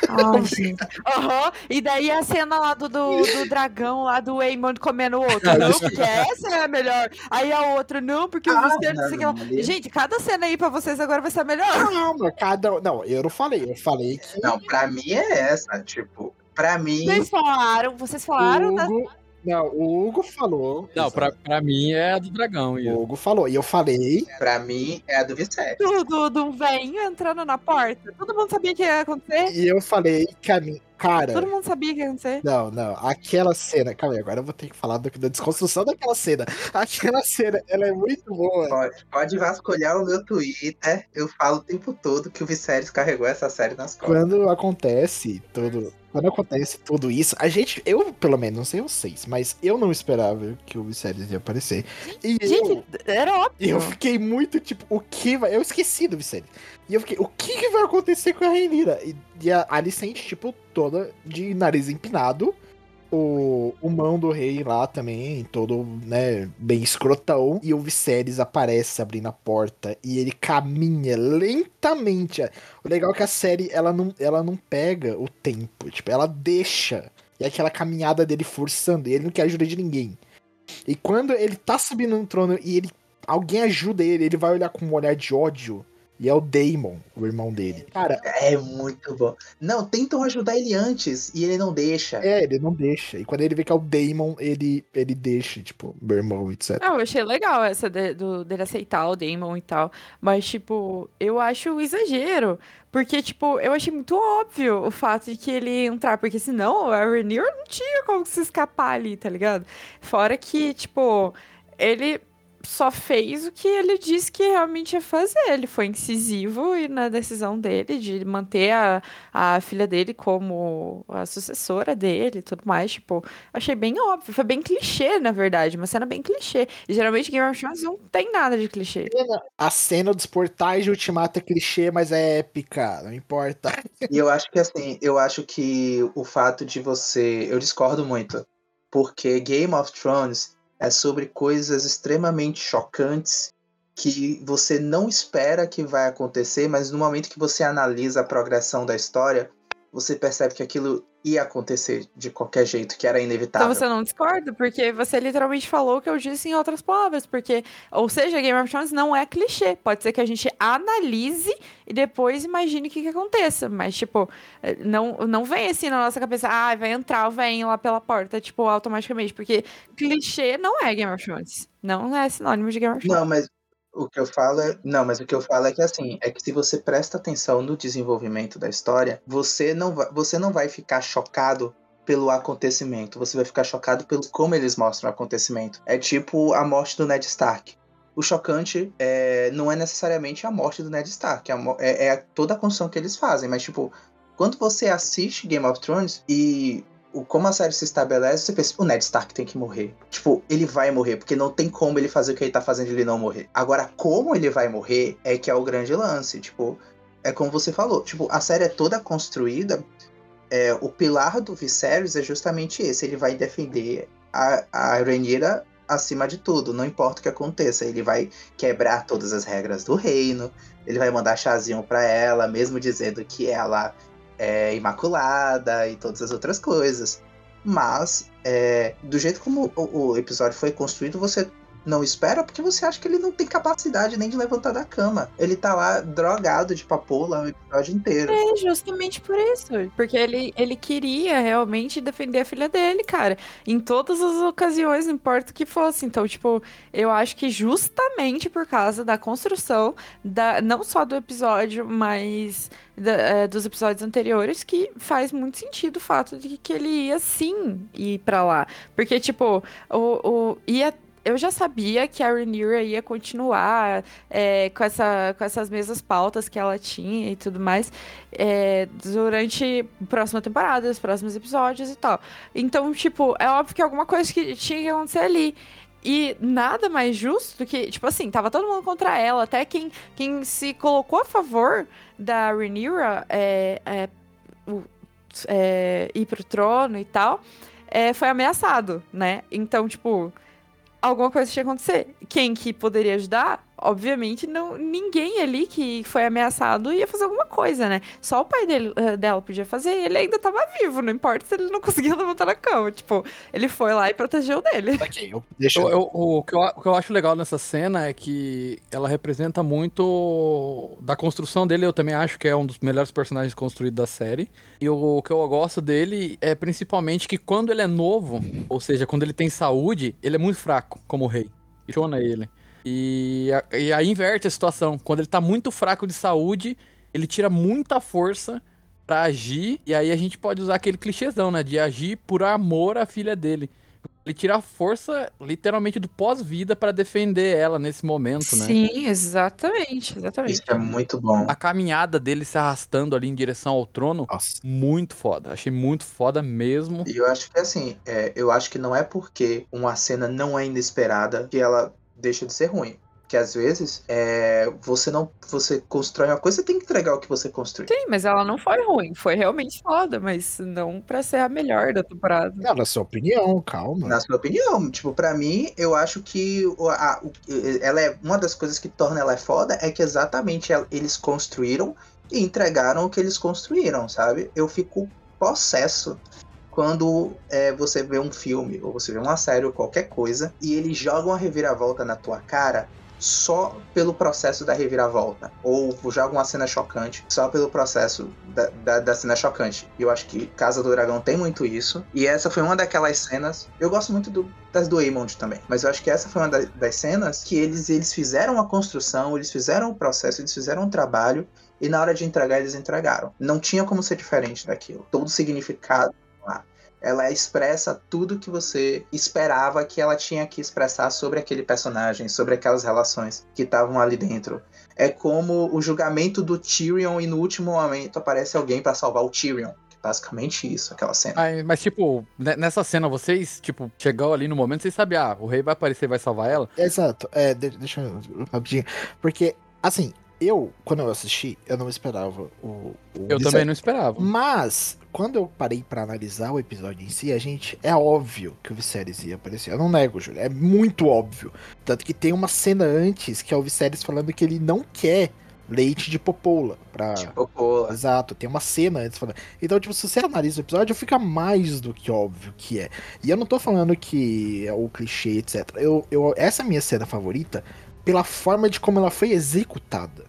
Ai, gente. Aham, E daí a cena lá do, do, do dragão, lá do Waymond comendo o outro. Não, porque essa é a melhor. Aí a outra, não, porque o Ah, Vicente, não sei o que não, Gente, cada cena aí pra vocês agora vai ser a melhor. Calma, cada. Não, eu não falei. Eu falei que Não, pra mim é essa. Tipo, pra mim. Vocês falaram, vocês falaram, o né? Hugo. Não, o Hugo falou. Não, pra, pra mim é a do dragão. O Hugo falou. E eu falei. Pra mim é a do Vicente. Do, do, do velho entrando na porta. Todo mundo sabia que ia acontecer. E eu falei que a mim. Cara. Todo mundo sabia que ia acontecer. Não, não. Aquela cena. Calma aí, agora eu vou ter que falar do- da desconstrução daquela cena. Aquela cena, ela é muito boa. Pode, pode vasculhar o meu Twitter. Eu falo o tempo todo que o Viserys carregou essa série nas costas. Quando acontece tudo. Quando acontece tudo isso, a gente, eu pelo menos, não sei vocês, mas eu não esperava que o Viserys ia aparecer. E eu, Gente, era óbvio. eu fiquei muito tipo, o que vai. Eu esqueci do Viserys. E eu fiquei, o que, que vai acontecer com a Rainira? E, e a Alicente, tipo, toda de nariz empinado. O, o mão do rei lá também, todo, né, bem escrotão. E o Viserys aparece abrindo a porta e ele caminha lentamente. O legal é que a série, ela não, ela não pega o tempo, tipo, ela deixa. E é aquela caminhada dele forçando, e ele não quer ajuda de ninguém. E quando ele tá subindo no trono e ele alguém ajuda ele, ele vai olhar com um olhar de ódio. E é o Daemon, o irmão dele. Cara, É muito bom. Não, tentam ajudar ele antes e ele não deixa. é, ele não deixa. E quando ele vê que é o Daemon, ele, ele deixa, tipo, meu irmão, etc. Não, eu achei legal essa de- do, dele aceitar o Damon e tal. Mas, tipo, eu acho um exagero. Porque, tipo, eu achei muito óbvio o fato de que ele entrar. Porque senão a Rhaenyra não tinha como se escapar ali, tá ligado? Fora que, tipo, ele só fez o que ele disse que realmente ia fazer. Ele foi incisivo e na decisão dele de manter a, a filha dele como a sucessora dele e tudo mais. Tipo, achei bem óbvio. Foi bem clichê, na verdade. Uma cena bem clichê. E geralmente Game of Thrones não tem nada de clichê. A cena dos portais de Ultimato é clichê, mas é épica, não importa. E eu acho que assim, eu acho que o fato de você. Eu discordo muito. Porque Game of Thrones é sobre coisas extremamente chocantes que você não espera que vai acontecer, mas no momento que você analisa a progressão da história, você percebe que aquilo ia acontecer de qualquer jeito, que era inevitável. Então você não discorda, porque você literalmente falou o que eu disse em outras palavras. Porque, ou seja, Game of Thrones não é clichê. Pode ser que a gente analise e depois imagine o que, que aconteça. Mas, tipo, eh, não, não vem assim na nossa cabeça, ah, vai entrar velho lá pela porta, tipo, automaticamente. Porque clichê não é Game of Thrones. Não é sinônimo de Game of Thrones. Não, mas o que eu falo é. Não, mas o que eu falo é que assim, é que se você presta atenção no desenvolvimento da história, você não vai, você não vai ficar chocado pelo acontecimento. Você vai ficar chocado pelo como eles mostram o acontecimento. É tipo a morte do Ned Stark. O chocante é, não é necessariamente a morte do Ned Stark, é, é- é toda a construção que eles fazem. Mas, tipo, quando você assiste Game of Thrones e o, como a série se estabelece, você pensa, o Ned Stark tem que morrer. Tipo, ele vai morrer, porque não tem como ele fazer o que ele tá fazendo e ele não morrer. Agora, como ele vai morrer é que é o grande lance. Tipo, é como você falou. Tipo, a série é toda construída. é, o pilar do Viserys é justamente esse. Ele vai defender a, a Rhaenyra acima de tudo. Não importa o que aconteça. Ele vai quebrar todas as regras do reino. Ele vai mandar chazinho pra ela, mesmo dizendo que ela é imaculada e todas as outras coisas. Mas, é, do jeito como o, o episódio foi construído, você não espera porque você acha que ele não tem capacidade nem de levantar da cama. Ele tá lá drogado de papoula o episódio inteiro. É justamente por isso. Porque ele, ele queria realmente defender a filha dele, cara. Em todas as ocasiões, não importa o que fosse. Então, tipo, eu acho que justamente por causa da construção, da, não só do episódio, mas da- é, dos episódios anteriores, que faz muito sentido o fato de que ele ia sim ir pra lá. Porque, tipo, o, o, ia. Eu já sabia que a Rhaenyra ia continuar é, com, essa, com essas mesmas pautas que ela tinha e tudo mais é, durante a próxima temporada, os próximos episódios e tal. Então, tipo, é óbvio que alguma coisa que tinha que acontecer ali. E nada mais justo do que, tipo assim, tava todo mundo contra ela, até quem, quem se colocou a favor da Rhaenyra é, é, é, ir pro trono e tal, é, foi ameaçado, né? Então, tipo, alguma coisa tinha que acontecer. Quem que poderia ajudar? Obviamente, não, ninguém ali que foi ameaçado ia fazer alguma coisa, né? Só o pai dele, eh, dela podia fazer e ele ainda tava vivo, não importa se ele não conseguia levantar na cama. Tipo, ele foi lá e protegeu dele. Eu, deixa Eu- eu... eu- o, que eu, o que eu acho legal nessa cena é que ela representa muito da construção dele. Eu também acho que é um dos melhores personagens construídos da série. E o, que eu gosto dele é principalmente que quando ele é novo, ou seja, quando ele tem saúde, ele é muito fraco como rei. Questiona ele. E, a- e aí inverte a situação. Quando ele tá muito fraco de saúde, ele tira muita força pra agir. E aí a gente pode usar aquele clichêzão, né? De agir por amor à filha dele. Ele tira a força, literalmente, do pós-vida pra defender ela nesse momento, né? Sim, exatamente, exatamente. Isso é muito bom. A caminhada dele se arrastando ali em direção ao trono, Nossa. muito foda. Achei muito foda mesmo. E eu acho que assim, é, eu acho que não é porque uma cena não é inesperada que ela deixa de ser ruim. Porque às vezes é, você não. Você constrói uma coisa, você tem que entregar o que você construiu. Sim, mas ela não foi ruim, foi realmente foda, mas não pra ser a melhor da temporada. Não, na sua opinião, calma. Na sua opinião, tipo, pra mim, eu acho que a- o- ela é uma das coisas que torna ela foda é que exatamente ela- eles construíram e entregaram o que eles construíram, sabe? Eu fico possesso quando é, você vê um filme ou você vê uma série ou qualquer coisa e eles jogam a reviravolta na tua cara só pelo processo da reviravolta ou jogam uma cena chocante só pelo processo da, da, da cena chocante. Eu acho que Casa do Dragão tem muito isso. E essa foi uma daquelas cenas. Eu gosto muito do- das do Aemond também, mas eu acho que essa foi uma da- das cenas que eles, eles fizeram a construção, eles fizeram o processo, eles fizeram o trabalho. E na hora de entregar, eles entregaram. Não tinha como ser diferente daquilo. Todo significado lá. Ela expressa tudo que você esperava que ela tinha que expressar sobre aquele personagem, sobre aquelas relações que estavam ali dentro. É como o julgamento do Tyrion e no último momento aparece alguém pra salvar o Tyrion. Basicamente isso, aquela cena. Ai, mas, tipo, ne- nessa cena, vocês, tipo, chegou ali no momento, vocês sabem, ah, o rei vai aparecer e vai salvar ela. Exato. É, de- deixa eu rapidinho. Porque, assim, eu, quando eu assisti, eu não esperava o. o Eu também não esperava. Mas, quando eu parei pra analisar o episódio em si, a gente. É óbvio que o Viserys ia aparecer. Eu não nego, Júlio. É muito óbvio. Tanto que tem uma cena antes que é o Viserys falando que ele não quer leite de popola. Pra... Tipo, pô, Exato, tem uma cena antes falando. Então, tipo, se você analisa o episódio, fica mais do que óbvio que é. E eu não tô falando que é o clichê, etc. Eu, eu, essa é a minha cena favorita pela forma de como ela foi executada.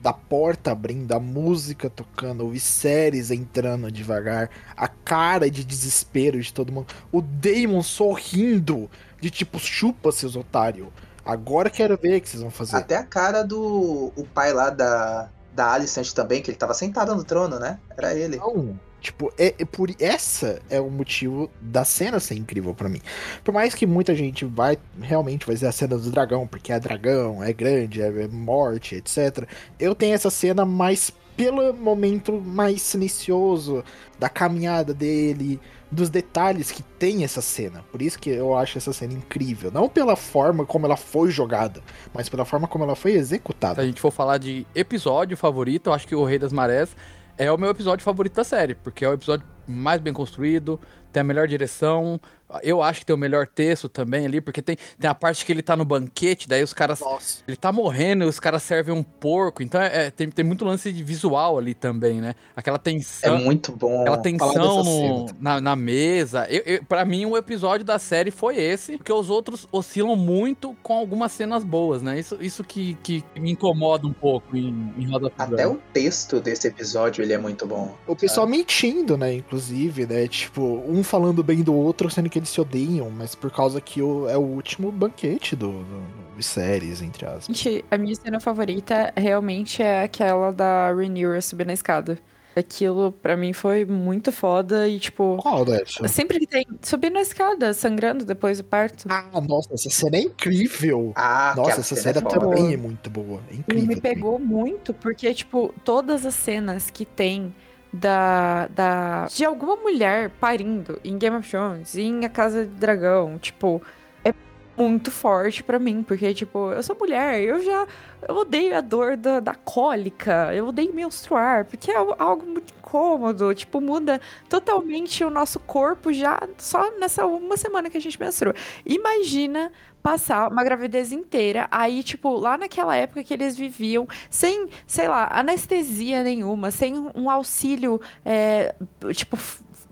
Da porta abrindo, a música tocando, o Viserys entrando devagar, a cara de desespero de todo mundo, o Daemon sorrindo, de tipo, chupa seus otários. Agora quero ver o que vocês vão fazer. até a cara do o pai lá da, da Alicent também, que ele tava sentado no trono, né? Era ele. Não, tipo, é, é por essa é o motivo da cena ser incrível pra mim. Por mais que muita gente vai realmente fazer a cena do dragão, porque é dragão, é grande, é, é morte, etc. Eu tenho essa cena mais pelo momento mais silencioso da caminhada dele, dos detalhes que tem essa cena. Por isso que eu acho essa cena incrível, não pela forma como ela foi jogada, mas pela forma como ela foi Se executada. a gente for falar de episódio favorito, eu acho que o Rei das Marés é o meu episódio favorito da série, porque é o episódio mais bem construído, tem a melhor direção. Eu acho que tem o melhor texto também ali, porque tem, tem a parte que ele tá no banquete, daí os caras. Nossa. Ele tá morrendo e os caras servem um porco. Então é, é- tem, tem muito lance de visual ali também, né? Aquela É tensão. muito bom. Aquela tensão no- na, na mesa. Eu, eu, pra mim, o episódio da série foi esse, porque os outros oscilam muito com algumas cenas boas, né? Isso, isso que, que me incomoda um pouco em, em Roda Até o texto desse episódio ele é muito bom. O pessoal mentindo, né? Inclusive, né? Tipo, um falando bem do outro, sendo que eles se odeiam, mas por causa que o, é o último banquete do, do, do Viserys, entre aspas. Gente, a minha cena favorita realmente é aquela da Rhaenyra subir na escada. Aquilo, pra mim, foi muito foda e, tipo... Qual dessa? Sempre que tem... Subir na escada, sangrando depois do parto. Ah, nossa, essa cena é incrível! Ah, Nossa, essa cena cena é também é muito boa. É E incrível. me também. pegou muito, porque, tipo, todas as cenas que tem da, da de alguma mulher parindo em Game of Thrones, em A Casa de Dragão, tipo, é muito forte pra mim, porque, tipo, eu sou mulher, eu já eu odeio a dor da, da cólica, eu odeio menstruar, porque é algo muito incômodo, tipo, muda totalmente o nosso corpo já só nessa uma semana que a gente menstrua. Imagina passar uma gravidez inteira, aí, tipo, lá naquela época que eles viviam, sem, sei lá, anestesia nenhuma, sem um auxílio, é, tipo,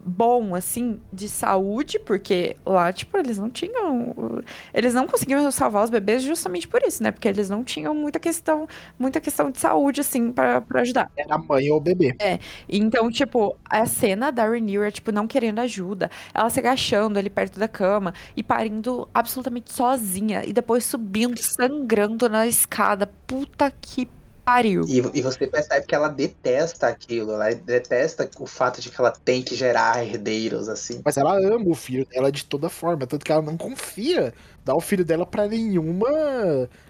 bom, assim, de saúde, porque lá, tipo, eles não tinham. Eles não conseguiam salvar os bebês justamente por isso, né? Porque eles não tinham muita questão, muita questão de saúde, assim, para ajudar. Era a mãe ou o bebê. É. Então, tipo, a cena da Rhaenyra, tipo, não querendo ajuda, ela se agachando ali perto da cama e parindo absolutamente sozinha, e depois subindo, sangrando na escada. Puta que pariu. E, e, você percebe que ela detesta aquilo, ela detesta o fato de que ela tem que gerar herdeiros, assim. Mas ela ama o filho dela de toda forma, tanto que ela não confia dar o filho dela para nenhuma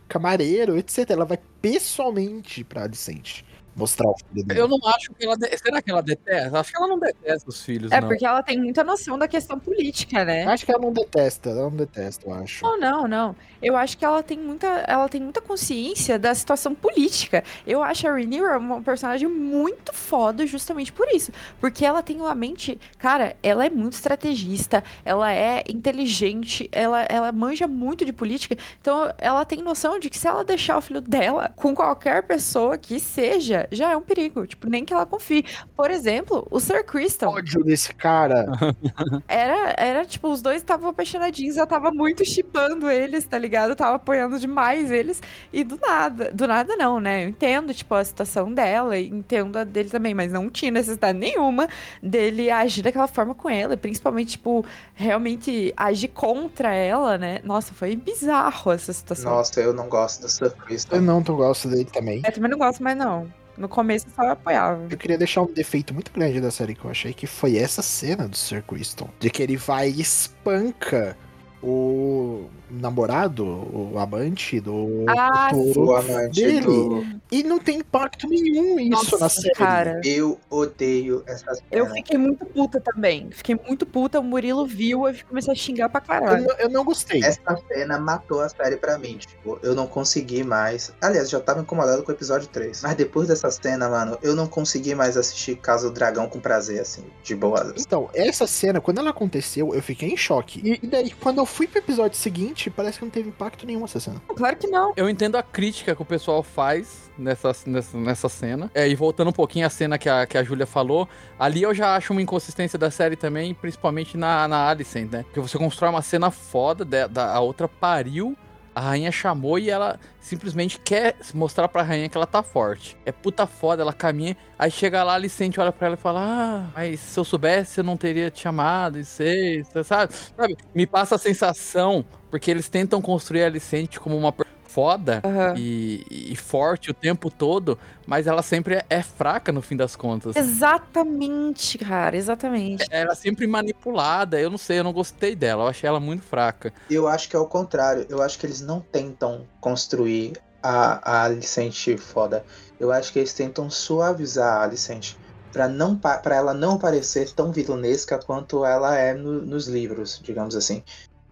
camareiro, etc. Ela vai pessoalmente pra Alicente mostrar o filho dela. Eu não acho que ela. De... Será que ela detesta? Acho que ela não detesta os filhos. É não. porque ela tem muita noção da questão política, né? Acho que ela não detesta, ela não detesta, eu acho. Não, não, não. Eu acho que ela tem muita, ela tem muita consciência da situação política. Eu acho a Rhaenyra uma personagem muito foda justamente por isso, porque ela tem uma mente, cara, ela é muito estrategista, ela é inteligente, ela, ela manja muito de política, então ela tem noção de que se ela deixar o filho dela com qualquer pessoa que seja, já é um perigo. Tipo, nem que ela confie. Por exemplo, o Sir Crystal. ódio desse cara. Era, era tipo, os dois estavam apaixonadinhos, eu tava muito chipando eles, tá ligado? Eu tava apoiando demais eles. E do nada, do nada não, né? Eu entendo, tipo, a situação dela, entendo a dele também, mas não tinha necessidade nenhuma dele agir daquela forma com ela, principalmente, tipo, realmente agir contra ela, né? Nossa, foi bizarro essa situação. Nossa, eu não gosto do Sir Crystal. Eu não tô gosto dele também. Eu também não gosto mais, não. No começo só apoiava. Eu queria deixar um defeito muito grande da série que eu achei, que foi essa cena do Sir Crystal. De que ele vai e espanca o namorado, o amante do Ah, futuro O amante dele. do... E não tem impacto nenhum isso Nossa, na série. cara. Eu odeio essa cena. Eu fiquei muito puta também. Fiquei muito puta, o Murilo viu e comecei a xingar pra Eu caralho. não, eu não gostei. Essa cena matou a série pra mim. Tipo, eu não consegui mais. Aliás, já tava incomodado com o episódio 3. Mas depois dessa cena, mano, eu não consegui mais assistir Casa do Dragão com prazer, assim, de boa. Então, essa cena, quando ela aconteceu, eu fiquei em choque. E, e daí, quando eu fui pro episódio seguinte, parece que não teve impacto nenhum essa cena. Claro que não. Eu entendo a crítica que o pessoal faz nessa, nessa, nessa cena. É, e voltando um pouquinho à cena que a, que a Júlia falou, ali eu já acho uma inconsistência da série também, principalmente na, na Alicent, né? Porque você constrói uma cena foda, da, da- a outra pariu, a rainha chamou e ela simplesmente quer mostrar pra rainha que ela tá forte. É puta foda, ela caminha, aí chega lá, a Alicent olha pra ela e fala: Ah, mas se eu soubesse, eu não teria te chamado, e sei, sabe? sabe? Me passa a sensação, porque eles tentam construir a Alicent como uma foda Aham. e, e forte o tempo todo, mas ela sempre é, é fraca no fim das contas. Exatamente, cara, exatamente. Ela é sempre manipulada, eu não sei, eu não gostei dela, eu achei ela muito fraca. Eu acho que é o contrário. Eu acho que eles não tentam construir a, a Alicent foda. Eu acho que eles tentam suavizar a Alicent. Pra, não, pa- pra ela não parecer tão vilanesca quanto ela é no- nos livros, digamos assim.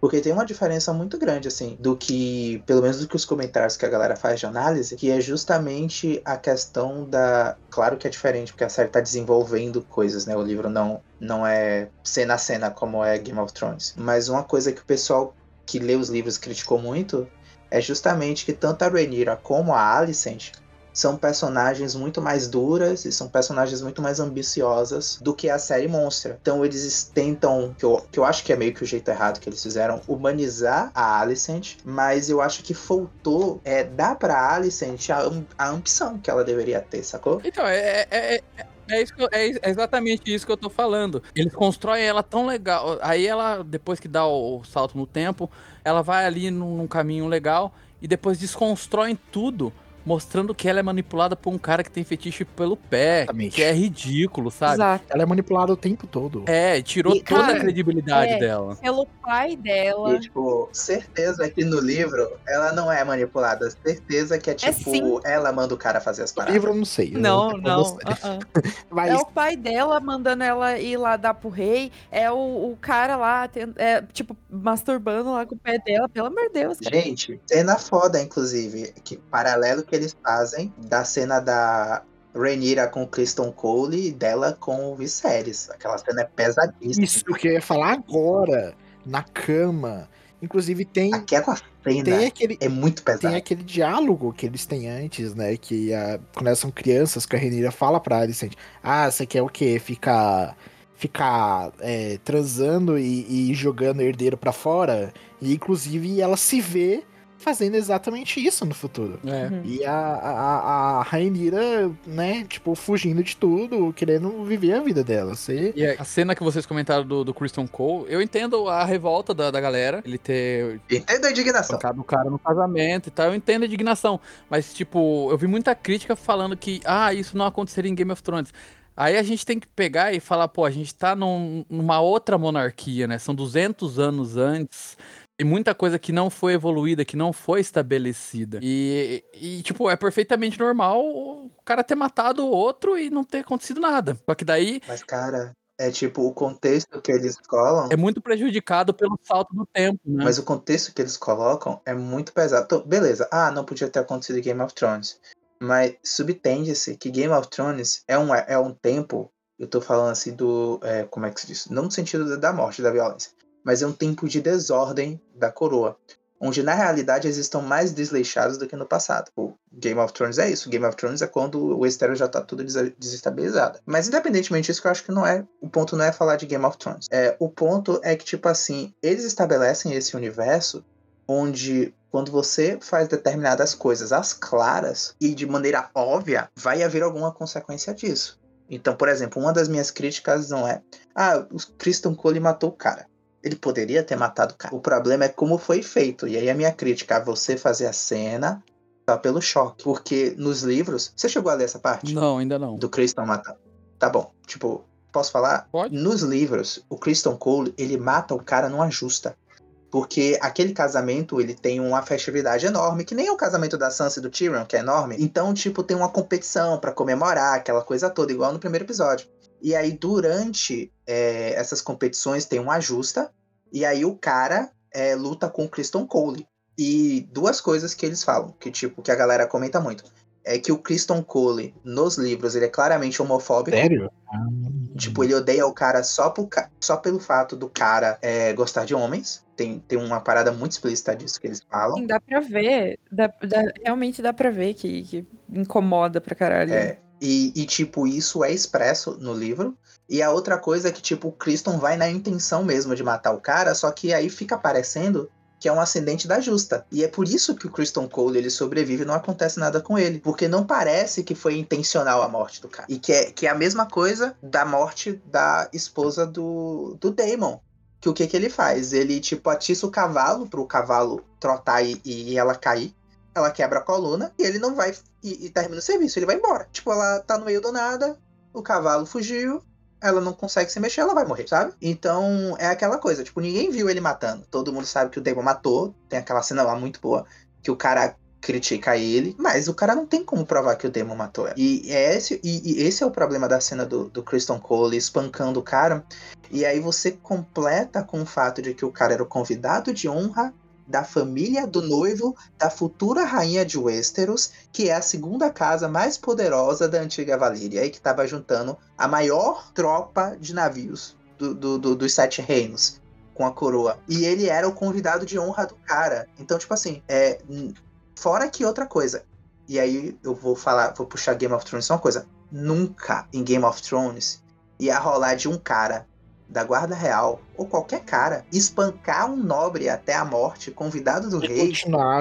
Porque tem uma diferença muito grande, assim, do que, pelo menos do que os comentários que a galera faz de análise, que é justamente a questão da. Claro que é diferente, porque a série tá desenvolvendo coisas, né? O livro não, não é cena a cena como é Game of Thrones. Mas uma coisa que o pessoal que lê os livros criticou muito é justamente que tanto a Rhaenyra como a Alicent são personagens muito mais duras e são personagens muito mais ambiciosas do que a série mostra. Então eles tentam, que eu, que eu acho que é meio que o jeito errado que eles fizeram, humanizar a Alicent, mas eu acho que faltou é, dar pra Alicent a, a ambição que ela deveria ter, sacou? Então, é, é, é, é isso que eu- é exatamente isso que eu tô falando. Eles constroem ela tão legal. Aí ela, depois que dá o, o salto no tempo, ela vai ali num, num caminho legal e depois desconstroem tudo. Mostrando que ela é manipulada por um cara que tem fetiche pelo pé, Exatamente. que é ridículo, sabe? Exato. Ela é manipulada o tempo todo. É, tirou E, toda cara, a credibilidade é. dela. Pelo pai dela. E, tipo, certeza que no livro ela não é manipulada. Certeza que é tipo, sim. ela manda o cara fazer as O paradas. livro eu não sei. eu Não, depois não. eu- uh-uh. Mas É o pai dela mandando ela ir lá dar pro rei. É o, o cara lá, é, tipo, masturbando lá com o pé dela, pelo amor de Deus. Gente, cena foda, inclusive. Que paralelo que eles fazem da cena da Rhaenyra com o Kristen Cole e dela com o Viserys. Aquela cena é pesadíssima. Isso que eu ia falar agora, na cama. Inclusive tem, Aquela cena tem aquele. é muito pesada. Tem aquele diálogo que eles têm antes, né? Que a, quando elas são crianças, que a Renira fala pra Alicent, ah, você quer o quê? Ficar ficar é, transando e, e jogando herdeiro pra fora? E inclusive ela se vê fazendo exatamente isso no futuro. É. Uhum. E a, a, a Rainira, né, tipo, fugindo de tudo, querendo viver a vida dela. Você... E a cena que vocês comentaram do, do Christian Cole, eu entendo a revolta da, da galera, ele ter Entenda a indignação. colocado o cara no casamento e tal, eu entendo a indignação. Mas, tipo, eu vi muita crítica falando que, ah, isso não aconteceria em Game of Thrones. Aí a gente tem que pegar e falar, pô, a gente tá num- numa outra monarquia, né? São 200 anos antes. E muita coisa que não foi evoluída, que não foi estabelecida. E, e, tipo, é perfeitamente normal o cara ter matado o outro e não ter acontecido nada. Só que daí Mas, cara, é tipo, o contexto que eles colam. é muito prejudicado pelo salto do tempo, né? Mas o contexto que eles colocam é muito pesado. Tô- beleza, ah, não podia ter acontecido Game of Thrones. Mas subtende-se que Game of Thrones é um, é um tempo. Eu tô falando assim do. é, como é que se diz? Não no sentido da morte, da violência. Mas é um tempo de desordem da coroa. Onde na realidade eles estão mais desleixados do que no passado. O Game of Thrones é isso. Game of Thrones é quando o Westeros já tá tudo desestabilizado. Mas independentemente disso, eu acho que não é. O ponto não é falar de Game of Thrones. É, o ponto é que, tipo assim, eles estabelecem esse universo onde quando você faz determinadas coisas às claras e de maneira óbvia, vai haver alguma consequência disso. Então, por exemplo, uma das minhas críticas não é, ah, o Christian Cole matou o cara. Ele poderia ter matado o cara. O problema é como foi feito. E aí a minha crítica é você fazer a cena só pelo choque. Porque nos livros. Você chegou a ler essa parte? Não, ainda não. Do Christian matando. Tá bom. Tipo, posso falar? Pode. Nos livros, o Christian Cole, ele mata o cara numa justa. Porque aquele casamento, ele tem uma festividade enorme, que nem é o casamento da Sansa e do Tyrion, que é enorme. Então, tipo, tem uma competição pra comemorar aquela coisa toda, igual no primeiro episódio. E aí, durante é, essas competições, tem uma justa. E aí, o cara é, luta com o Christian Cole. E duas coisas que eles falam, que tipo, que a galera comenta muito. É que o Christian Cole, nos livros, ele é claramente homofóbico. Sério? Tipo, ele odeia o cara só, por, só pelo fato do cara é, gostar de homens. Tem, tem uma parada muito explícita disso que eles falam. Sim, dá pra ver. dá- dá- realmente dá pra ver que, que incomoda pra caralho. É, e, e, tipo, isso é expresso no livro. E a outra coisa é que, tipo, o Criston vai na intenção mesmo de matar o cara, só que aí fica parecendo que é um acidente da justa. E é por isso que o Criston Cole ele sobrevive e não acontece nada com ele. Porque não parece que foi intencional a morte do cara. E que é, que é a mesma coisa da morte da esposa do, do Daemon. Que o que, que ele faz? Ele, tipo, atiça o cavalo pro cavalo trotar e, e ela cair. Ela quebra a coluna e ele não vai e, e termina o serviço. Ele vai embora. Tipo, ela tá no meio do nada, o cavalo fugiu, ela não consegue se mexer, ela vai morrer, sabe? Então é aquela coisa, tipo, ninguém viu ele matando. Todo mundo sabe que o Damon matou. Tem aquela cena lá muito boa que o cara critica ele, mas o cara não tem como provar que o Damon matou ela. E, é esse, e, e esse é o problema da cena do, do Kristen Cole espancando o cara. E aí você completa com o fato de que o cara era o convidado de honra da família do noivo da futura rainha de Westeros, que é a segunda casa mais poderosa da antiga Valíria e que estava juntando a maior tropa de navios do, do- do- dos Sete Reinos com a coroa. E ele era o convidado de honra do cara. Então, tipo assim, é, fora que outra coisa. E aí eu vou falar, vou puxar Game of Thrones só uma coisa. Nunca em Game of Thrones ia rolar de um cara da guarda real ou qualquer cara espancar um nobre até a morte, convidado do E rei,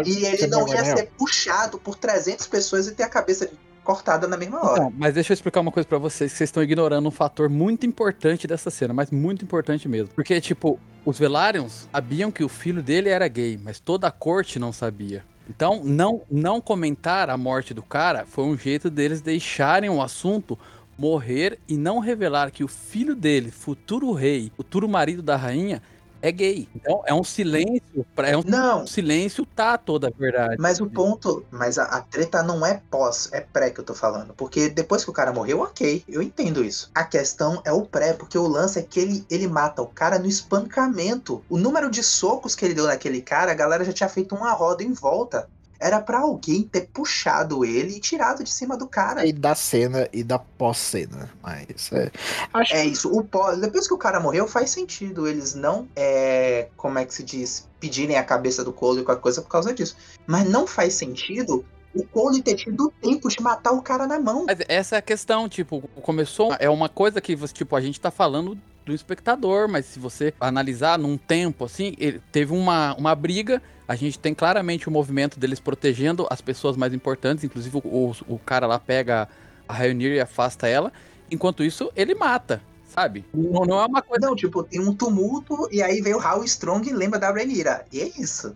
e ele não ia Real. ser puxado por 300 pessoas e ter a cabeça cortada na mesma hora. Então, mas deixa eu explicar uma coisa pra vocês, que vocês estão ignorando um fator muito importante dessa cena, mas muito importante mesmo. Porque, tipo, os Velaryon sabiam que o filho dele era gay, mas toda a corte não sabia. Então, não, não comentar a morte do cara foi um jeito deles deixarem o assunto morrer e não revelar que o filho dele, futuro rei, futuro marido da rainha, é gay. Então é um silêncio, é um Não, silêncio tá toda a verdade. mas o ponto. Mas a, a treta não é pós, é pré que eu tô falando. Porque depois que o cara morreu, ok, eu entendo isso. A questão é o pré, porque o lance é que ele, ele mata o cara no espancamento. O número de socos que ele deu naquele cara, a galera já tinha feito uma roda em volta. Era pra alguém ter puxado ele e tirado de cima do cara. E da cena e da pós-cena. Mas é, acho É isso. O pós, depois que o cara morreu, faz sentido eles não, é, como é que se diz, pedirem a cabeça do Cole e qualquer coisa por causa disso. Mas não faz sentido o Cole ter tido tempo de matar o cara na mão. Mas essa é a questão, tipo, começou. É uma coisa que, você- tipo, a gente tá falando do espectador, mas se você analisar num tempo assim, ele teve uma, uma briga. A gente tem claramente o movimento deles protegendo as pessoas mais importantes, inclusive o, o, o cara lá pega a Raionir e afasta ela. Enquanto isso, ele mata, sabe? Não, não é uma coisa. Não, tipo, tem um tumulto e aí veio o Hal Strong e lembra da Rhaenyra. E é isso.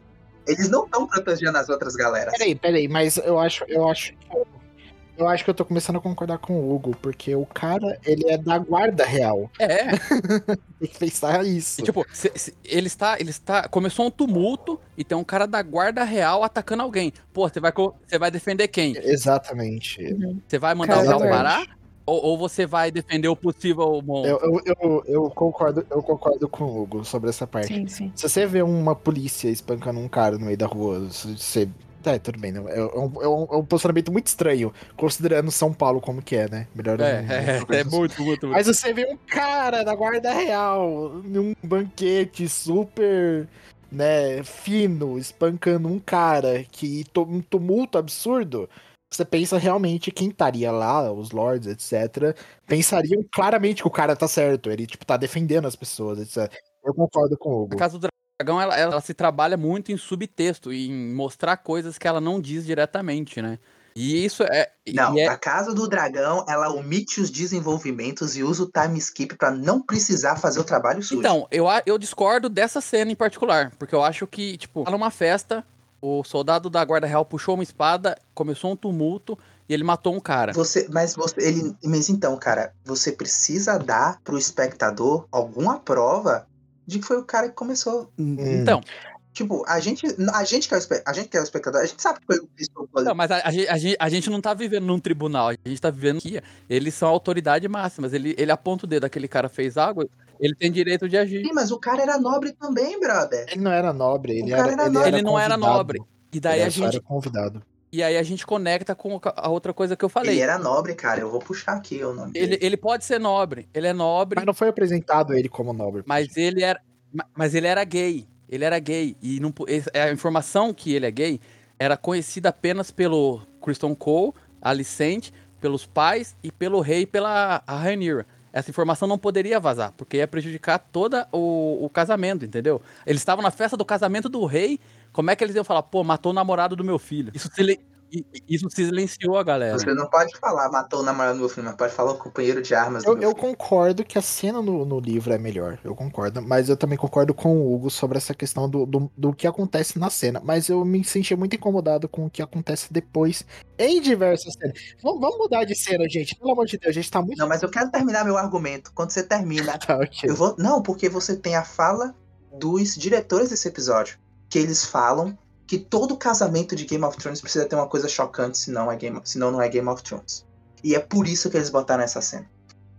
Eles não estão protegendo as outras galeras. Peraí, peraí, mas eu acho, eu acho que eu acho que eu tô começando a concordar com o Hugo, porque o cara, ele é da guarda real. É, Tem que pensar isso. tipo, se- se- ele está, ele está. Começou um tumulto e tem um cara da guarda real atacando alguém. Pô, você vai, você vai defender quem? Exatamente. Você vai mandar o Cara, parar? Ou, ou você vai defender o possível monstro? Eu, eu, eu, eu concordo, eu concordo com o Hugo sobre essa parte. Sim, sim. Se você vê uma polícia espancando um cara no meio da rua, você. É, tudo bem, né? É um, é um- é um posicionamento muito estranho, considerando São Paulo como que é, né? Melhor É, não- é, não- é, muito, muito, muito. Mas você vê um cara da guarda real, num banquete super, né, fino, espancando um cara que um tumulto absurdo. Você pensa realmente quem estaria lá, os lords, etc. Pensariam claramente que o cara tá certo, ele tipo tá defendendo as pessoas, etc. Eu concordo com o A Hugo. Casa do Dragão, ela, ela se trabalha muito em subtexto, em mostrar coisas que ela não diz diretamente, né? E isso é. Não, é- a Casa do Dragão, ela omite os desenvolvimentos e usa o time skip pra não precisar fazer o trabalho sujo. Então, eu, a- eu discordo dessa cena em particular, porque eu acho que, tipo, tá numa festa, o soldado da Guarda Real puxou uma espada, começou um tumulto e ele matou um cara. Você, mas você, ele, mas então, cara, você precisa dar pro espectador alguma prova de que foi o cara que começou. Então, Tipo, a gente, a gente que é o, a gente que é o espectador, a gente sabe que foi o Cole. não, mas a, a, a gen- a gente não tá vivendo num tribunal, a gente tá vivendo aqui. Eles são a autoridade máxima. Ele, ele aponta o dedo, aquele cara fez água, ele tem direito de agir. Sim, mas o cara era nobre também, brother. Ele não era nobre, ele O cara era, era ele nobre. era Ele não era nobre. E daí Ele a só era gente. convidado. E aí a gente conecta com a outra coisa que eu falei. Ele era nobre, cara. Eu vou puxar aqui o nome Ele, dele. ele pode ser nobre, ele é nobre, Mas não foi apresentado ele como nobre. mas ele era, ma- mas ele era gay. Ele era gay e não, a informação que ele é gay era conhecida apenas pelo Kristen Cole, Alicente, pelos pais e pelo rei, pela a Rhaenyra. Essa informação não poderia vazar, porque ia prejudicar todo o, o casamento, entendeu? Eles estavam na festa do casamento do rei. Como é que eles iam falar, pô, matou o namorado do meu filho? Isso, isso silenciou a galera. Você não pode falar matou o namorado do meu filho, mas pode falar o companheiro de armas do Eu, meu eu filho. concordo que a cena no, no livro é melhor, eu concordo, mas eu também concordo com o Hugo sobre essa questão do, do, do que acontece na cena. Mas eu me senti muito incomodado com o que acontece depois em diversas cenas. Vamos, vamos mudar de cena, gente. Pelo amor de Deus, a gente tá muito. Não, mas eu quero terminar meu argumento. Quando você termina, Tá, ok. eu vou. Não, porque você tem a fala dos diretores desse episódio. Que eles falam que todo casamento de Game of Thrones precisa ter uma coisa chocante, senão, é Game, senão não é Game of Thrones. E é por isso que eles botaram essa cena.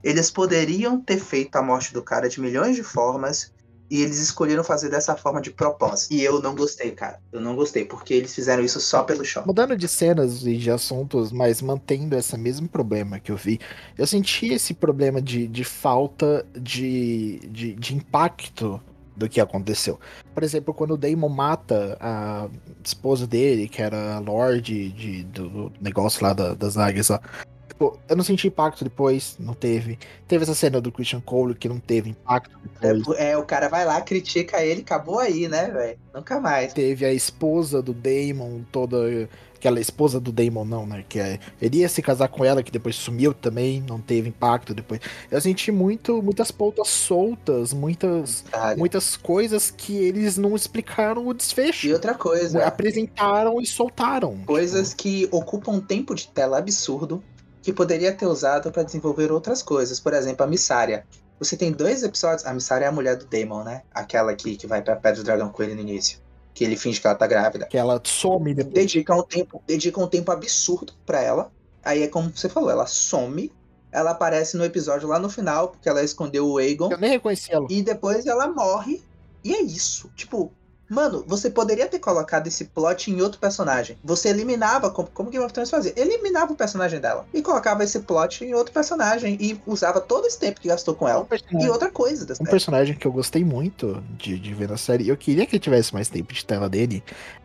Eles poderiam ter feito a morte do cara de milhões de formas. E eles escolheram fazer dessa forma de propósito. E eu não gostei, cara. Eu não gostei, porque eles fizeram isso só pelo choque. Mudando de cenas e de assuntos, mas mantendo esse mesmo problema que eu vi, eu senti esse problema de, de falta de, de, de impacto do que aconteceu. Por exemplo, quando o Damon mata a esposa dele, que era a Lorde de, do, negócio lá da- das águias lá. Tipo, eu não senti impacto depois, não teve. Teve essa cena do Christian Cole que não teve impacto É, depois. é, o cara vai lá, critica ele, acabou aí, né, velho? Nunca mais. Teve a esposa do Damon, toda. Aquela esposa do Damon, não, né? Que é, ele ia se casar com ela, que depois sumiu também, não teve impacto depois. Eu senti muito, muitas pontas soltas, muitas, muitas coisas que eles não explicaram o desfecho. E outra coisa, Apresentaram e soltaram. coisas que ocupam tempo de tela absurdo que poderia ter usado pra desenvolver outras coisas. Por exemplo, a Missária. Você tem dois episódios. A Missara é a mulher do Damon, né? Aquela aqui que vai pra Pedra do Dragão com ele no início. Que ele finge que ela tá grávida. Que ela some depois. Dedica um tempo, dedica um tempo absurdo pra ela. Aí é como você falou, ela some. Ela aparece no episódio lá no final, porque ela escondeu o Aegon. Eu nem reconheci ela. E depois ela morre. E é isso. Tipo, mano, você poderia ter colocado esse plot em outro personagem. Você eliminava, como, como Game of Thrones fazia, eliminava o personagem dela. E colocava esse plot em outro personagem. E usava todo esse tempo que gastou com Um ela. E personagem, outra coisa um personagem que eu gostei muito de, de ver na série, eu queria que ele tivesse mais tempo de tela dele,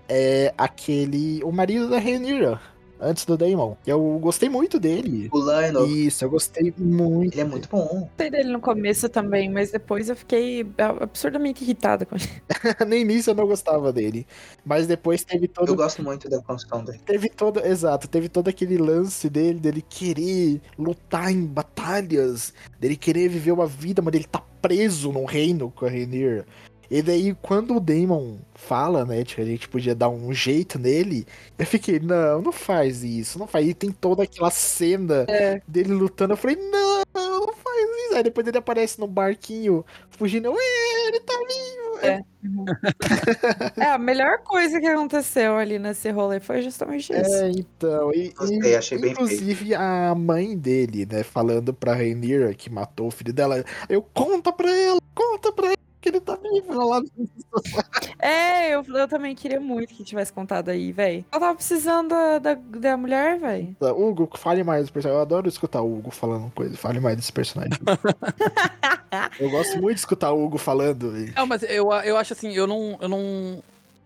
é aquele. O marido da Rhaenyra, antes do Daemon. Eu gostei muito dele. O Lionel, Isso, eu gostei muito. ele é muito bom. Gostei dele no começo também, mas depois eu fiquei absurdamente irritada com ele. No início eu não gostava dele. Mas depois teve todo. Eu gosto muito da construção dele. Teve todo. Exato, teve todo aquele lance dele, dele querer lutar em batalhas, dele querer viver uma vida, mas ele tá preso num reino com a Rainier. E daí, quando o Damon fala, né, que a gente podia dar um jeito nele, eu fiquei, não, não faz isso, não faz. E tem toda aquela cena É. dele lutando, eu falei, não, não faz isso. Aí depois ele aparece num barquinho, fugindo, ué, ele tá vivo. É, a melhor coisa que aconteceu ali nesse rolê foi justamente isso. É, então. E, Gostei, e, achei bem inclusive a mãe dele, né, falando pra Rainira que matou o filho dela, eu conta pra ela, conta pra ela que ele tá vivo. Ela lá É, eu, eu também queria muito que tivesse contado aí, velho. Eu tava precisando da, da, da mulher, velho. Hugo, fale mais do personagem. Eu adoro escutar o Hugo falando coisa. Fale mais desse personagem. eu gosto muito de escutar o Hugo falando. velho. Não, mas eu, eu acho assim, eu não. Eu, não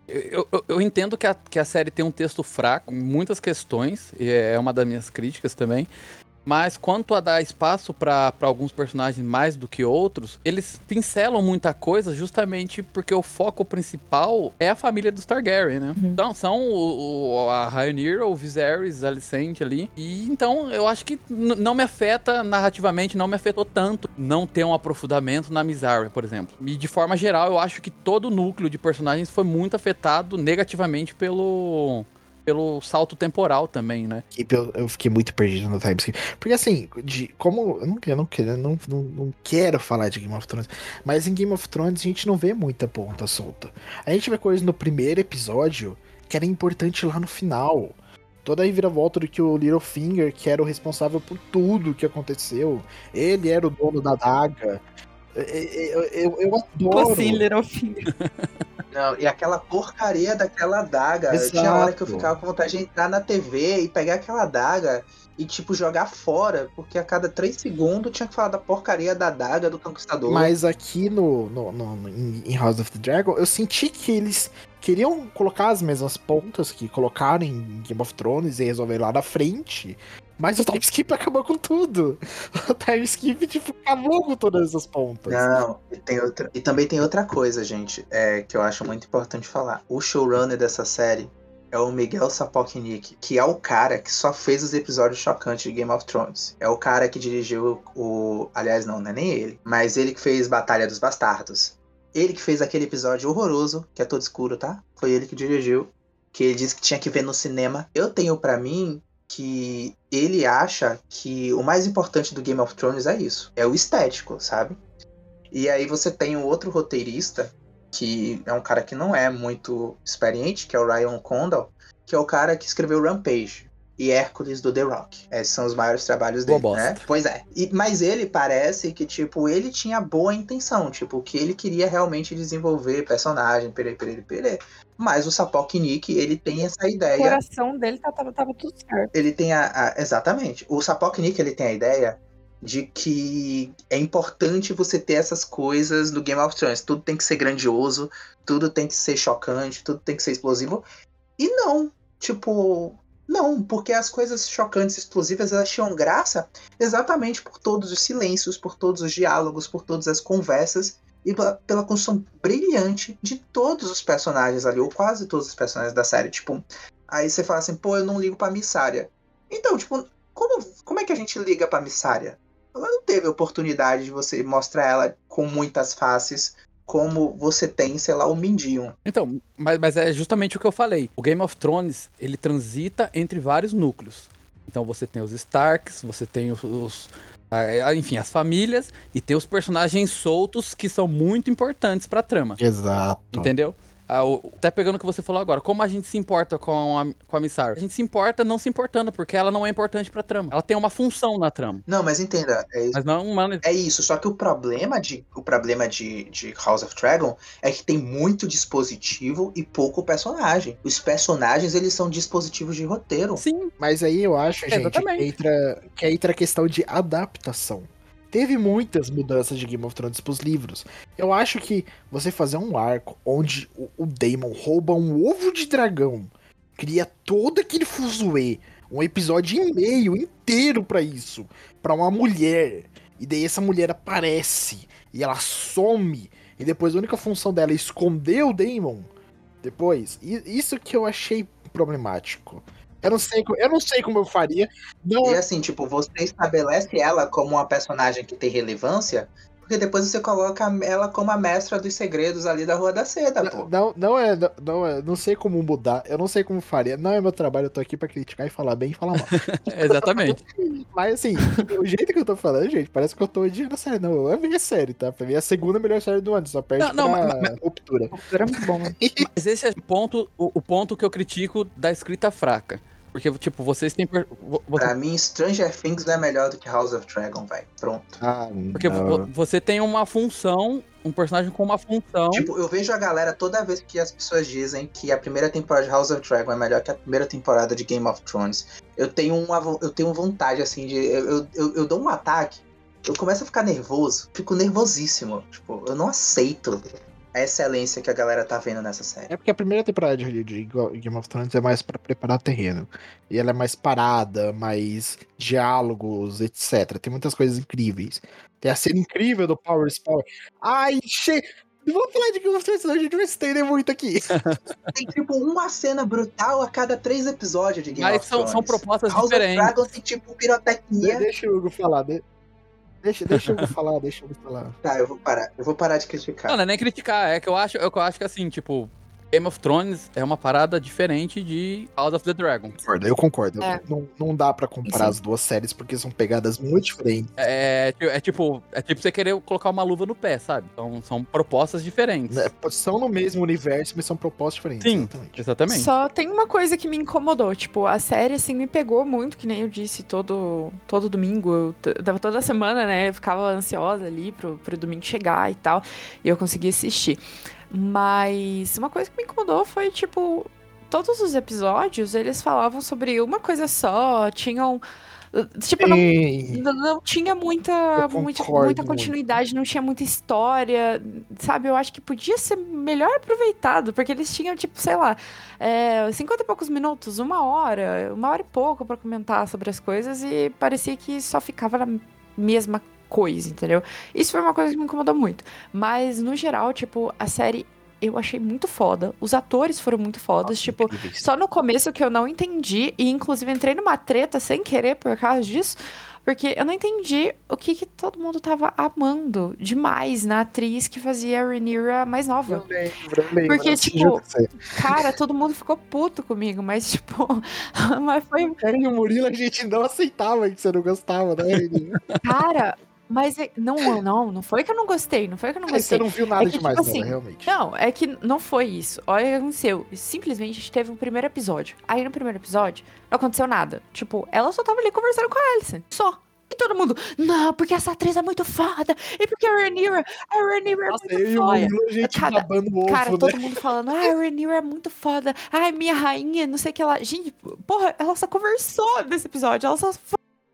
eu, eu, eu entendo que a, que a série tem um texto fraco em muitas questões, e é uma das minhas críticas também. Mas quanto a dar espaço para alguns personagens mais do que outros, eles pincelam muita coisa justamente porque o foco principal é a família dos Targaryen, né? Então são o, o- a Rhaenyra, o Viserys, a Alicent ali. E então eu acho que não me afeta narrativamente, não me afetou tanto não ter um aprofundamento na Misaria, por exemplo. E de forma geral, eu acho que todo o núcleo de personagens foi muito afetado negativamente pelo pelo salto temporal também, né? Eu, eu fiquei muito perdido no time skip. Porque assim, de, como. Eu não, eu não, quero- eu não, não, não quero falar de Game of Thrones, mas em Game of Thrones a gente não vê muita ponta solta. A gente vê coisas no primeiro episódio que era importante lá no final. Toda a reviravolta do que o Littlefinger, que era o responsável por tudo que aconteceu, ele era o dono da daga. Eu, eu, eu, adoro. Assim, Littlefinger. Não, e aquela porcaria daquela adaga. Exato. Tinha hora que eu ficava com vontade de entrar na TV e pegar aquela adaga e, tipo, jogar fora, porque a cada três segundos tinha que falar da porcaria da adaga do conquistador. Mas aqui no, no, no- em House of the Dragon, eu senti que eles queriam colocar as mesmas pontas que colocaram em Game of Thrones e resolver lá na frente. Mas o time skip acabou com tudo. O time skip, tipo, acabou com todas essas pontas. Não, e, tem outra, e também tem outra coisa, gente, é, que eu acho muito importante falar. O showrunner dessa série é o Miguel Sapochnik, que é o cara que só fez os episódios chocantes de Game of Thrones. É o cara que dirigiu o. Aliás, não, não é nem ele, mas ele que fez Batalha dos Bastardos. Ele que fez aquele episódio horroroso, que é todo escuro, tá? Foi ele que dirigiu. Que ele disse que tinha que ver no cinema. Eu tenho pra mim que ele acha que o mais importante do Game of Thrones é isso. É o estético, sabe? E aí você tem um outro roteirista, que é um cara que não é muito experiente, que é o Ryan Condal, que é o cara que escreveu Rampage e Hércules do The Rock. Esses são os maiores trabalhos Boa dele, né? bosta. Pois é. E- mas ele parece que, tipo, ele tinha boa intenção, tipo, que ele queria realmente desenvolver personagem, perê, perê, perê. Mas o Sapoknik, ele tem essa O ideia coração dele tá- tava, tava tudo certo. ele tem a, a- exatamente. O Sapoknik ele tem a ideia de que é importante você ter essas coisas no Game of Thrones. Tudo tem que ser grandioso, tudo tem que ser chocante, tudo tem que ser explosivo. E não, tipo, não, porque as coisas chocantes, explosivas, elas tinham graça exatamente por todos os silêncios, por todos os diálogos, por todas as conversas e pela, construção brilhante de todos os personagens ali, ou quase todos os personagens da série. Tipo, aí você fala assim, pô, eu não ligo pra Missária. Então, tipo, como, como é que a gente liga pra Missária? Ela não teve oportunidade de você mostrar ela com muitas faces, como você tem, sei lá, o Mindinho. Então, mas, mas é justamente o que eu falei. O Game of Thrones, ele transita entre vários núcleos. Então você tem os Starks, você tem os, os, Enfim, as famílias e ter os personagens soltos que são muito importantes pra trama. Exato. Entendeu? Ah, o- até pegando o que você falou agora, como a gente se importa com a, com a Miss Sarah? A gente se importa não se importando, porque ela não é importante pra trama. Ela tem uma função na trama, Não, mas entenda, é isso. mas não uma... É isso, só que o problema de o problema de, de House of Dragon é que tem muito dispositivo e pouco personagem. Os personagens, eles são dispositivos de roteiro. Sim, Mas aí eu acho, gente, que entra, que entra a questão de adaptação. Teve muitas mudanças de Game of Thrones pros livros. Eu acho que você fazer um arco onde o, o Daemon rouba um ovo de dragão, cria todo aquele fuzuê, um episódio e meio inteiro pra isso, pra uma mulher, e daí essa mulher aparece e ela some, e depois a única função dela é esconder o Daemon. Depois, isso que eu achei problemático. Eu não sei, eu não sei como eu faria. Não, E assim, tipo, você estabelece ela como uma personagem que tem relevância, porque depois você coloca ela como a mestra dos segredos ali da Rua da Seda, pô. não, não é, não, não é, não sei como mudar, eu não sei como faria. Não é meu trabalho, eu tô aqui pra criticar e falar bem e falar mal. exatamente. Mas assim, o jeito que eu tô falando, gente, parece que eu tô odiando a série. Não, eu amei a série, tá? Pra mim é a segunda melhor série do ano, só perde Não, não, pra mas- ruptura. Era muito bom. né? Mas esse é o ponto, o, o ponto que eu critico da escrita fraca. Porque, tipo, vocês têm. você- Pra mim, Stranger Things não é melhor do que House of Dragon, vai. Pronto. Ah, porque vo- você tem uma função, um personagem com uma função. Tipo, eu vejo a galera toda vez que as pessoas dizem que a primeira temporada de House of Dragon é melhor que a primeira temporada de Game of Thrones. Eu tenho uma eu tenho vontade, assim, de. Eu, eu, eu, eu dou um ataque, eu começo a ficar nervoso, fico nervosíssimo. Tipo, eu não aceito a excelência que a galera tá vendo nessa série. É porque a primeira temporada de, de Game of Thrones é mais pra preparar terreno. E ela é mais parada, mais diálogos, etc. Tem muitas coisas incríveis. Tem a cena incrível do Power Spawn. Ai, che... Não vou falar de Game of Thrones, senão a gente vai se estender muito aqui. Tem tipo uma cena brutal a cada três episódios de Game Mas of são, Thrones. são propostas House diferentes. of Dragon tem tipo pirotecnia. Deixa o Hugo falar. de- Deixa, deixa Hugo falar, deixa Hugo falar. Tá, eu vou parar. Eu vou parar de criticar. Não, não é nem criticar, é que eu acho, é que eu acho que assim, tipo, Game of Thrones é uma parada diferente de House of the Dragon. Concordo, eu concordo. É. Não, não dá pra comparar Sim. as duas séries porque são pegadas muito diferentes. É, é tipo, é tipo você querer colocar uma luva no pé, sabe? Então, são propostas diferentes. né? São no mesmo universo, mas são propostas diferentes. Sim. exatamente. Exatamente. Só tem uma coisa que me incomodou, tipo, a série, assim, me pegou muito, que nem eu disse, todo, todo domingo, eu toda semana, né, eu ficava ansiosa ali pro, pro domingo chegar e tal, e eu consegui assistir. Mas uma coisa que me incomodou foi, tipo, todos os episódios, eles falavam sobre uma coisa só, tinham... Tipo, não, não, tinha muita, muita, muita muito. continuidade, não tinha muita história, sabe? Eu acho que podia ser melhor aproveitado, porque eles tinham, tipo, sei lá, é, 50 e poucos minutos, uma hora, uma hora e pouco pra comentar sobre as coisas e parecia que só ficava na mesma coisa, entendeu? Isso foi uma coisa que me incomodou muito. Mas, no geral, tipo, a série eu achei muito foda. Os atores foram muito fodas, Nossa, tipo, só no começo que eu não entendi, e inclusive entrei numa treta sem querer por causa disso, porque eu não entendi o que, que todo mundo tava amando demais na atriz que fazia a Rhaenyra mais nova. Eu lembro, eu lembro. Porque, tipo. Cara, todo mundo ficou puto comigo, mas tipo, mas foi, Cara, e o Murilo a gente não aceitava que você não gostava, né? Cara, mas é- não, não, não foi que eu não gostei, não foi que eu não Aí você gostei. não viu nada É que, demais tipo assim, realmente. Não, é que não foi isso. Olha o que aconteceu. Simplesmente a gente teve um primeiro episódio. Aí no primeiro episódio não aconteceu nada. Tipo, ela só tava ali conversando com a Alison. Só. E todo mundo, não, porque essa atriz é muito foda. E porque a Rhaenyra, a Rhaenyra é Nossa, muito eu e o foda. Murilo, a gente babando o ovo, Cara, né? todo mundo falando, ah, a Rhaenyra é muito foda. Ai, minha rainha, não sei o que lá. Gente, porra, ela só conversou nesse episódio. Ela só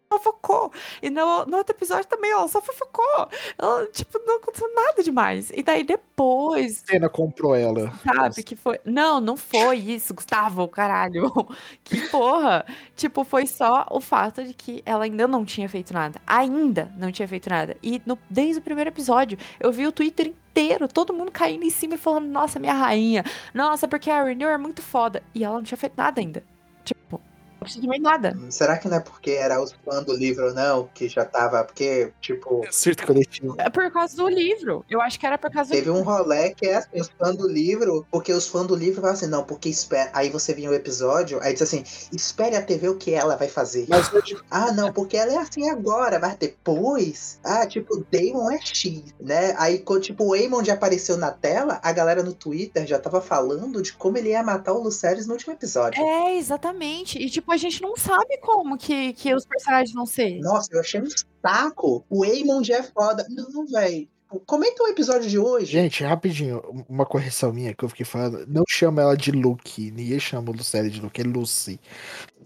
fofocou. E no, no outro episódio também, ela só fofocou. Ela, tipo, não aconteceu nada demais. E daí depois, A cena comprou ela. sabe, que foi... Não, não foi isso, Gustavo, caralho. Que porra. Tipo, foi só o fato de que ela ainda não tinha feito nada. Ainda não tinha feito nada. E no- desde o primeiro episódio, eu vi o Twitter inteiro, todo mundo caindo em cima e falando, nossa, minha rainha. Nossa, porque a Rhaenyra é muito foda. E ela não tinha feito nada ainda. Tipo, absolutamente nada. Será que não é porque era os fãs do livro, não? Que já tava. Porque, tipo. Surto coletivo. É por causa do livro. Eu acho que era por causa Teve do um rolê que é assim, os fãs do livro, porque os fãs do livro falam assim, não, porque espera. Aí você vinha o episódio, aí diz assim, espere até ver o que ela vai fazer. Mas Ah, não, porque ela é assim agora, mas depois. Ah, tipo, Damon é X, né? Aí, quando tipo, o Aemon apareceu na tela, a galera no Twitter já tava falando de como ele ia matar o Lucerys no último episódio. É, exatamente. E, tipo, a gente não sabe como que, que os personagens vão ser. Nossa, eu achei um saco. O Aemon é foda. Não, velho. Comenta o episódio de hoje. gente, rapidinho, uma correção minha que eu fiquei falando. Não chama ela de Luke. Ninguém chama o Lucélia de Luke, é Lucy.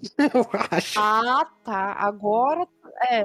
Eu acho. Ah, tá. Agora é.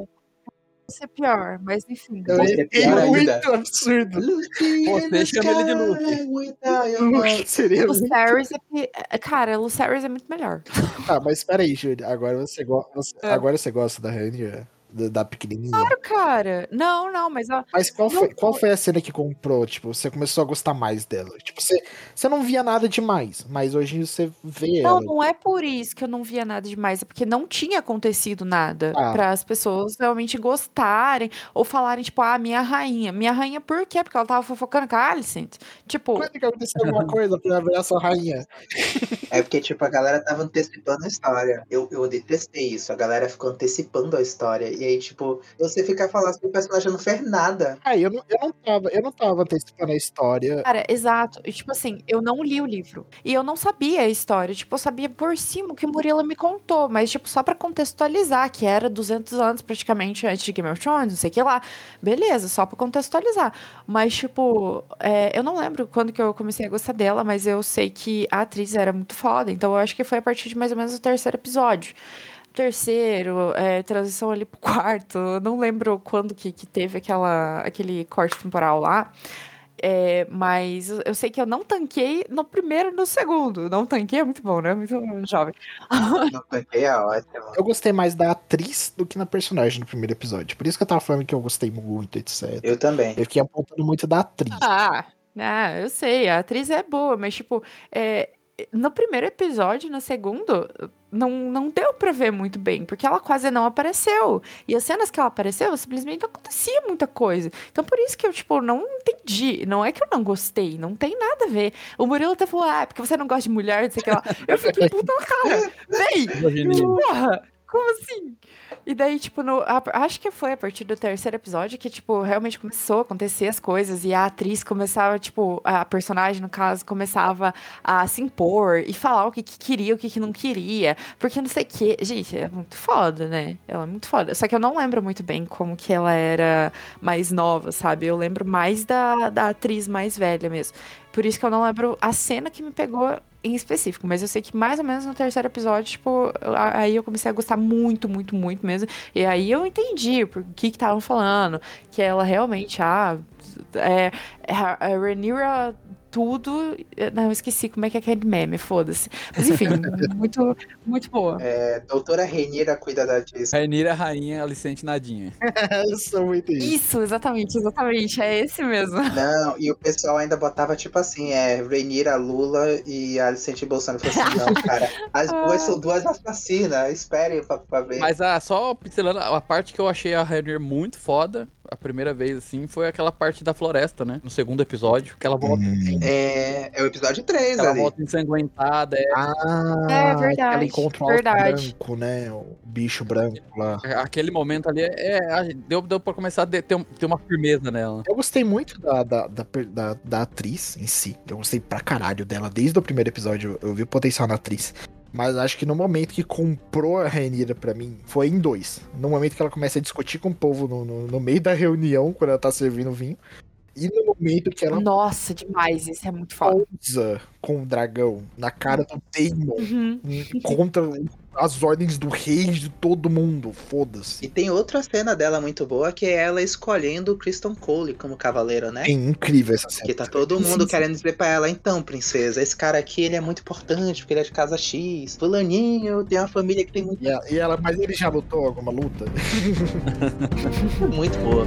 Ser pior, mas enfim. Ser é ainda. muito absurdo. Você chama ele de Luke. diamonds. Seria muito... Lucerys é. é- Cara, Lucerys é muito melhor. Tá, mas peraí, Júlia. Agora você, go... você- É. agora você gosta da Rainha? Da, da pequenininha? Claro, cara. Não, não, mas ó, Mas qual Não foi, qual foi. foi a cena que comprou? Tipo, você começou a gostar mais dela? Tipo, você, você não via nada demais, mas hoje você vê Não, ela. não é por isso que eu não via nada demais, é porque não tinha acontecido nada Ah. para as pessoas realmente gostarem ou falarem, tipo, ah, minha rainha. Minha rainha por quê? Porque ela tava fofocando com a Alicent. Tipo, Quando que aconteceu alguma coisa pra virar sua rainha? É porque, tipo, a galera tava antecipando a história. Eu, eu detestei isso. A galera ficou antecipando a história. E aí, tipo, você fica falando assim, o personagem não fez nada. Aí, eu não, eu não tava, eu não tava antecipando a história. cara, exato. E, tipo assim, eu não li o livro. E eu não sabia a história. Tipo, eu sabia por cima o que o Murilo me contou. Mas, tipo, só pra contextualizar, que era 200 anos praticamente antes de Game of Thrones, não sei o que lá. Beleza, só pra contextualizar. Mas, tipo, é, eu não lembro quando que eu comecei a gostar dela, mas eu sei que a atriz era muito foda. Então eu acho que foi a partir de mais ou menos o terceiro episódio. Terceiro, é, transição ali pro quarto. Eu não lembro quando que, que teve aquela, aquele corte temporal lá. É, mas eu eu sei que eu não tanquei no primeiro e no segundo. Não tanquei é muito bom, né? Muito jovem. Não tanquei é ótimo. Eu gostei mais da atriz do que na personagem no primeiro episódio. Por isso que eu tava falando que eu gostei muito, etc. Eu também. Eu fiquei apontando muito da atriz. Ah, ah, eu sei, a atriz é boa, mas tipo, é, no primeiro episódio, no segundo, não, não deu pra ver muito bem, porque ela quase não apareceu. E as cenas que ela apareceu, simplesmente não acontecia muita coisa. Então por isso que eu, tipo, não entendi. Não é que eu não gostei, não tem nada a ver. O Murilo até falou, ah, é porque você não gosta de mulher, não sei o que lá. Eu fiquei, puta cara, véi, Imaginei. porra, como assim? E daí, tipo, no, a- acho que foi a partir do terceiro episódio que, tipo, realmente começou a acontecer as coisas e a atriz começava, tipo, a personagem, no caso, começava a se impor e falar o que, que queria, o que, que não queria, porque não sei o que. Gente, é muito foda, né? Ela é muito foda. Só que eu não lembro muito bem como que ela era mais nova, sabe? Eu lembro mais da, da atriz mais velha mesmo. Por isso que eu não lembro a cena que me pegou em específico, mas eu sei que mais ou menos no terceiro episódio, tipo, aí eu comecei a gostar muito, muito, muito mesmo. E aí eu entendi por que estavam falando, que ela realmente, ah, é, é a a tudo, não, eu esqueci como é que é aquele meme, foda-se. Mas enfim, muito, muito boa. É, doutora Renira cuida da disso. Rainira, rainha, Alicente, nadinha. Eu sou muito isso. Isso, exatamente, exatamente, é esse mesmo. Não, e o pessoal ainda botava tipo assim, é Renira, Lula e Alicente Bolsonaro. Eu falei assim, não, cara, as duas são duas assassinas, esperem pra, pra ver. Mas ah, só pincelando, a parte que eu achei a Rainir muito foda, a primeira vez, assim, foi aquela parte da floresta, né? No segundo episódio, que ela volta, Hum. É, é o episódio 3 ela ali. volta ensanguentada. É, Ah, É verdade, Ela encontra um verdade. branco, né? O bicho branco lá. aquele momento ali, é, é, deu, deu pra começar a de- ter, ter uma firmeza nela. Eu gostei muito da, da, da, da- da atriz em si. Eu gostei pra caralho dela. Desde o primeiro episódio eu vi o potencial na atriz. Mas acho que no momento que comprou a Rainira pra mim, foi em dois. No momento que ela começa a discutir com o povo no, no, no meio da reunião, quando ela tá servindo vinho. E no momento que ela Nossa, demais, isso é muito foda. com o dragão na cara do Daemon Uhum. contra as ordens do rei de todo mundo. Foda-se. E tem outra cena dela muito boa, que é ela escolhendo o Kristen Cole como cavaleiro, né? É incrível essa cena. Que tá todo mundo querendo dizer pra ela, então, princesa, esse cara aqui ele é muito importante, porque ele é de casa X. Fulaninho tem uma família que tem muito, e ela- mas ele já lutou alguma luta? muito boa.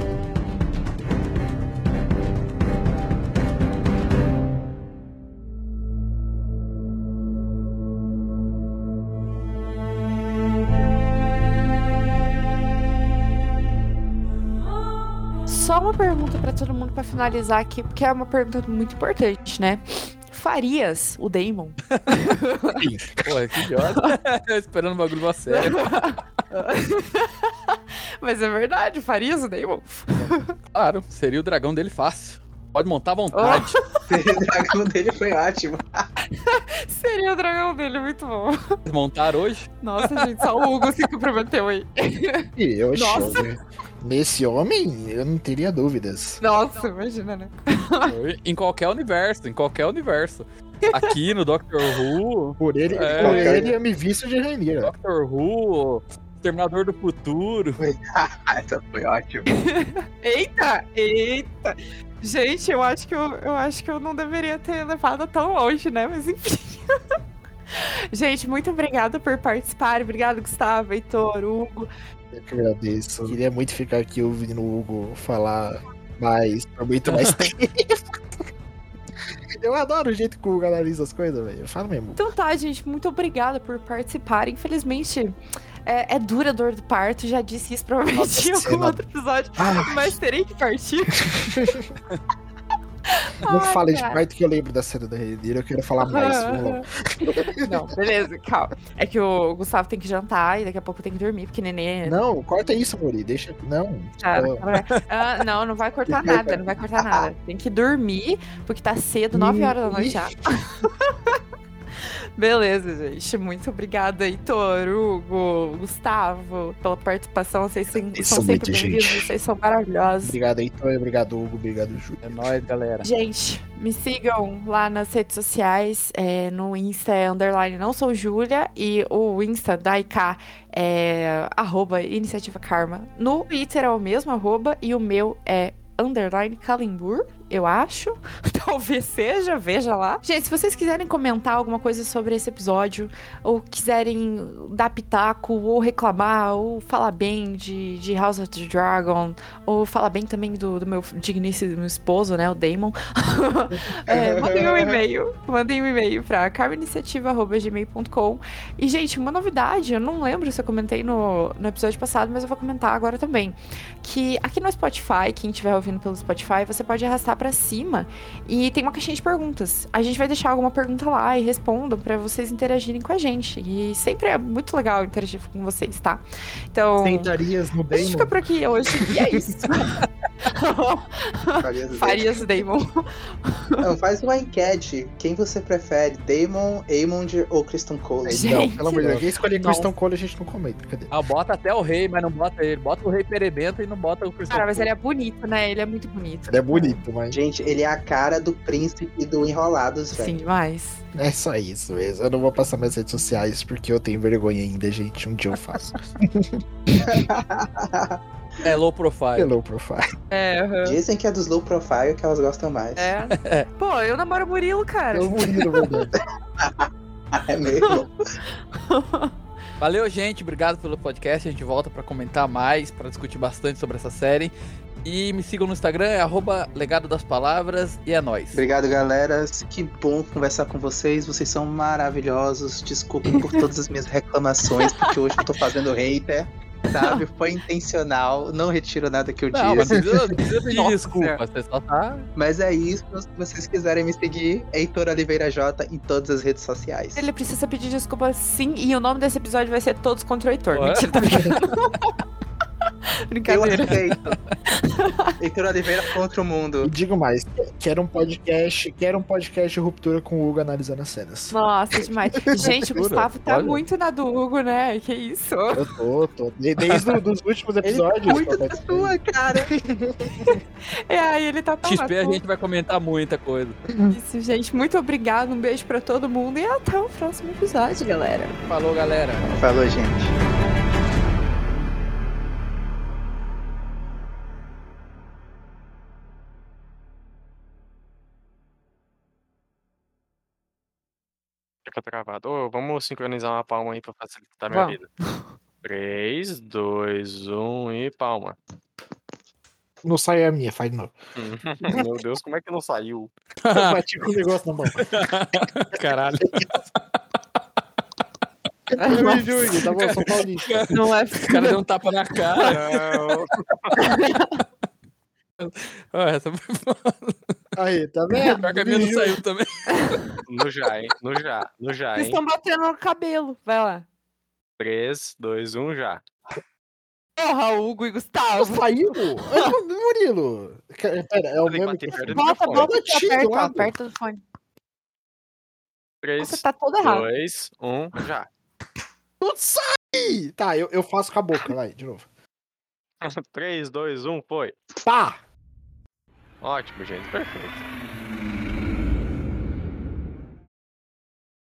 Só uma pergunta pra todo mundo pra finalizar aqui, porque é uma pergunta muito importante, né? Farias, o Damon. Pô, que idiota. Esperando o bagulho uma série. Mas é verdade, Farias, o Damon. Claro, seria o dragão dele fácil. Pode montar à vontade. O dragão dele foi ótimo. Seria o dragão dele, muito bom. Montar hoje. Nossa, gente, só o Hugo se comprometeu aí. E eu Nossa. acho. Nesse homem, eu não teria dúvidas. Nossa, imagina, né? Em qualquer universo, em qualquer universo. Aqui no Doctor Who, Por ele, É, por ele eu me visto de Rainier. Doctor Who, Terminador do Futuro. Essa foi ótima. Eita, eita. Gente, eu acho que eu, eu acho que eu não deveria ter levado tão longe, né? Mas enfim. Gente, muito obrigada por participar. Obrigado, Gustavo, Heitor, Hugo. Eu que agradeço. Queria muito ficar aqui ouvindo o Hugo falar mais, por muito mais tempo. Eu adoro o jeito que o Hugo analisa as coisas, velho. Eu falo mesmo. Então tá, gente, muito obrigada por participar. Infelizmente, é, é dura a dor do parto. Já disse isso provavelmente Nossa, em algum outro episódio. Ah, Mas terei que partir. não Ai, fale de cara. parte que eu lembro da cena da Rainier, eu quero falar mais. Lá. Não, beleza, calma. É que o Gustavo tem que jantar e daqui a pouco tem que dormir, porque neném. Não, corta isso, Mori. Deixa. Não. Ah, Ó, ah, não, não vai cortar nada, não vai cortar nada. Tem que dormir, porque tá cedo, 9 horas da noite já. Beleza, gente. Muito obrigada, Heitor, Hugo, Gustavo, pela participação. Vocês são, são muito, sempre bem-vindos, gente. vocês são maravilhosos. Obrigado, Heitor. Obrigado, Hugo. Obrigado, Ju. É nóis, galera. Gente, me sigam lá nas redes sociais. é, no Insta é underline não sou Júlia. E o Insta da IK é arroba iniciativa karma. No Twitter é o mesmo arroba. E o meu é underline Kalimbur, eu acho. Talvez seja, veja lá. Gente, se vocês quiserem comentar alguma coisa sobre esse episódio, ou quiserem dar pitaco, ou reclamar, ou falar bem de, de House of the Dragon, ou falar bem também do, do meu digníssimo esposo, né, o Damon, é, mandem um e-mail. Mandem um e-mail pra carminiciativa.gmail.com. E, gente, uma novidade, eu não lembro se eu comentei no, no episódio passado, mas eu vou comentar agora também. Que aqui no Spotify, quem estiver ouvindo pelo Spotify, você pode arrastar pra cima e tem uma caixinha de perguntas. A gente vai deixar alguma pergunta lá e respondam pra vocês interagirem com a gente. E sempre é muito legal interagir com vocês, tá? Então. Sentarias no A gente fica Damon. por aqui hoje. E é isso. Farias do Farias Damon. Não, faz uma enquete. Quem você prefere, Damon, Aemond ou Kristen Cole? Gente. Não, pelo amor de Deus. Quem escolher. Kristen Cole, a gente não comenta. Cadê? Ah, bota até o rei, mas não bota ele. Bota o rei perebento e não bota o Christian Cara, mas Cole. ele é bonito, né? Ele é muito bonito. Ele é bonito, mas Gente, ele é a cara do príncipe do Enrolados, velho. Sim, demais. é só isso mesmo. Eu não vou passar minhas redes sociais porque eu tenho vergonha ainda, gente. Um dia eu faço. É low profile. Hello, profile. É, aham. Dizem que é dos low profile que elas gostam mais. É. Pô, eu namoro o Murilo, cara. Eu vou rir, verdade. É mesmo. Valeu, gente. Obrigado pelo podcast. A gente volta pra comentar mais, pra discutir bastante sobre essa série. E me sigam no Instagram, é arroba legado das palavras e é nóis. Obrigado, galera. Que bom conversar com vocês. Vocês são maravilhosos. Desculpem por todas as minhas reclamações, porque hoje eu tô fazendo hater. Sabe? Foi intencional. Não retiro nada que eu Não, mas não disse. precisa, não precisa pedir desculpa. Você só tá. Mas é isso. Se vocês quiserem me seguir, Heitor Oliveira J em todas as redes sociais. Ele precisa pedir desculpa sim, e o nome desse episódio vai ser Todos contra o Heitor. Ué? Mentira, tá brincando. Eu Brincadeira. aceito. Heitor Oliveira contra o E mundo. digo mais, quero um podcast, quero um podcast de ruptura com o Hugo analisando as cenas. Nossa, demais. Gente, o? Gustavo tá Olha. muito na do Hugo, né? Que isso? Eu tô, tô. De- Desde os últimos Ele episódios. tá muito da tua, cara. É, aí ele tá tão na XP a gente vai comentar muita coisa. Isso, gente. Muito obrigado. Um beijo pra todo mundo e até o próximo episódio, galera. Falou, galera. Falou, gente. Fica travado. Ô, vamos sincronizar uma palma aí pra facilitar minha Vamos. vida. 3, 2, 1 e palma. Não sai a minha, faz de novo. Meu Deus, como é que não saiu? Eu bati com o negócio na mão. Caralho. Ui, Júlio, tá bom, São Paulista. Não é O cara deu um tapa na cara. Não. Ah, essa foi foda. Aí, tá vendo? Pior que a minha não saiu também. No já, hein? No já, no já, Vocês hein? estão batendo no cabelo. Vai lá. 3, 2, 1, já. Porra, Hugo e Gustavo. saiu? Ah, Murilo. Pera, é o Tem que mesmo bater que perto do Bota, microfone. bota aqui, Batido, aperta, aperta do fone. Você 3, tá todo errado. 2, 1, já. Não sai! Tá, eu, eu faço com a boca, vai, de novo. 3, 2, 1, foi. Pá! Ótimo, gente. Perfeito.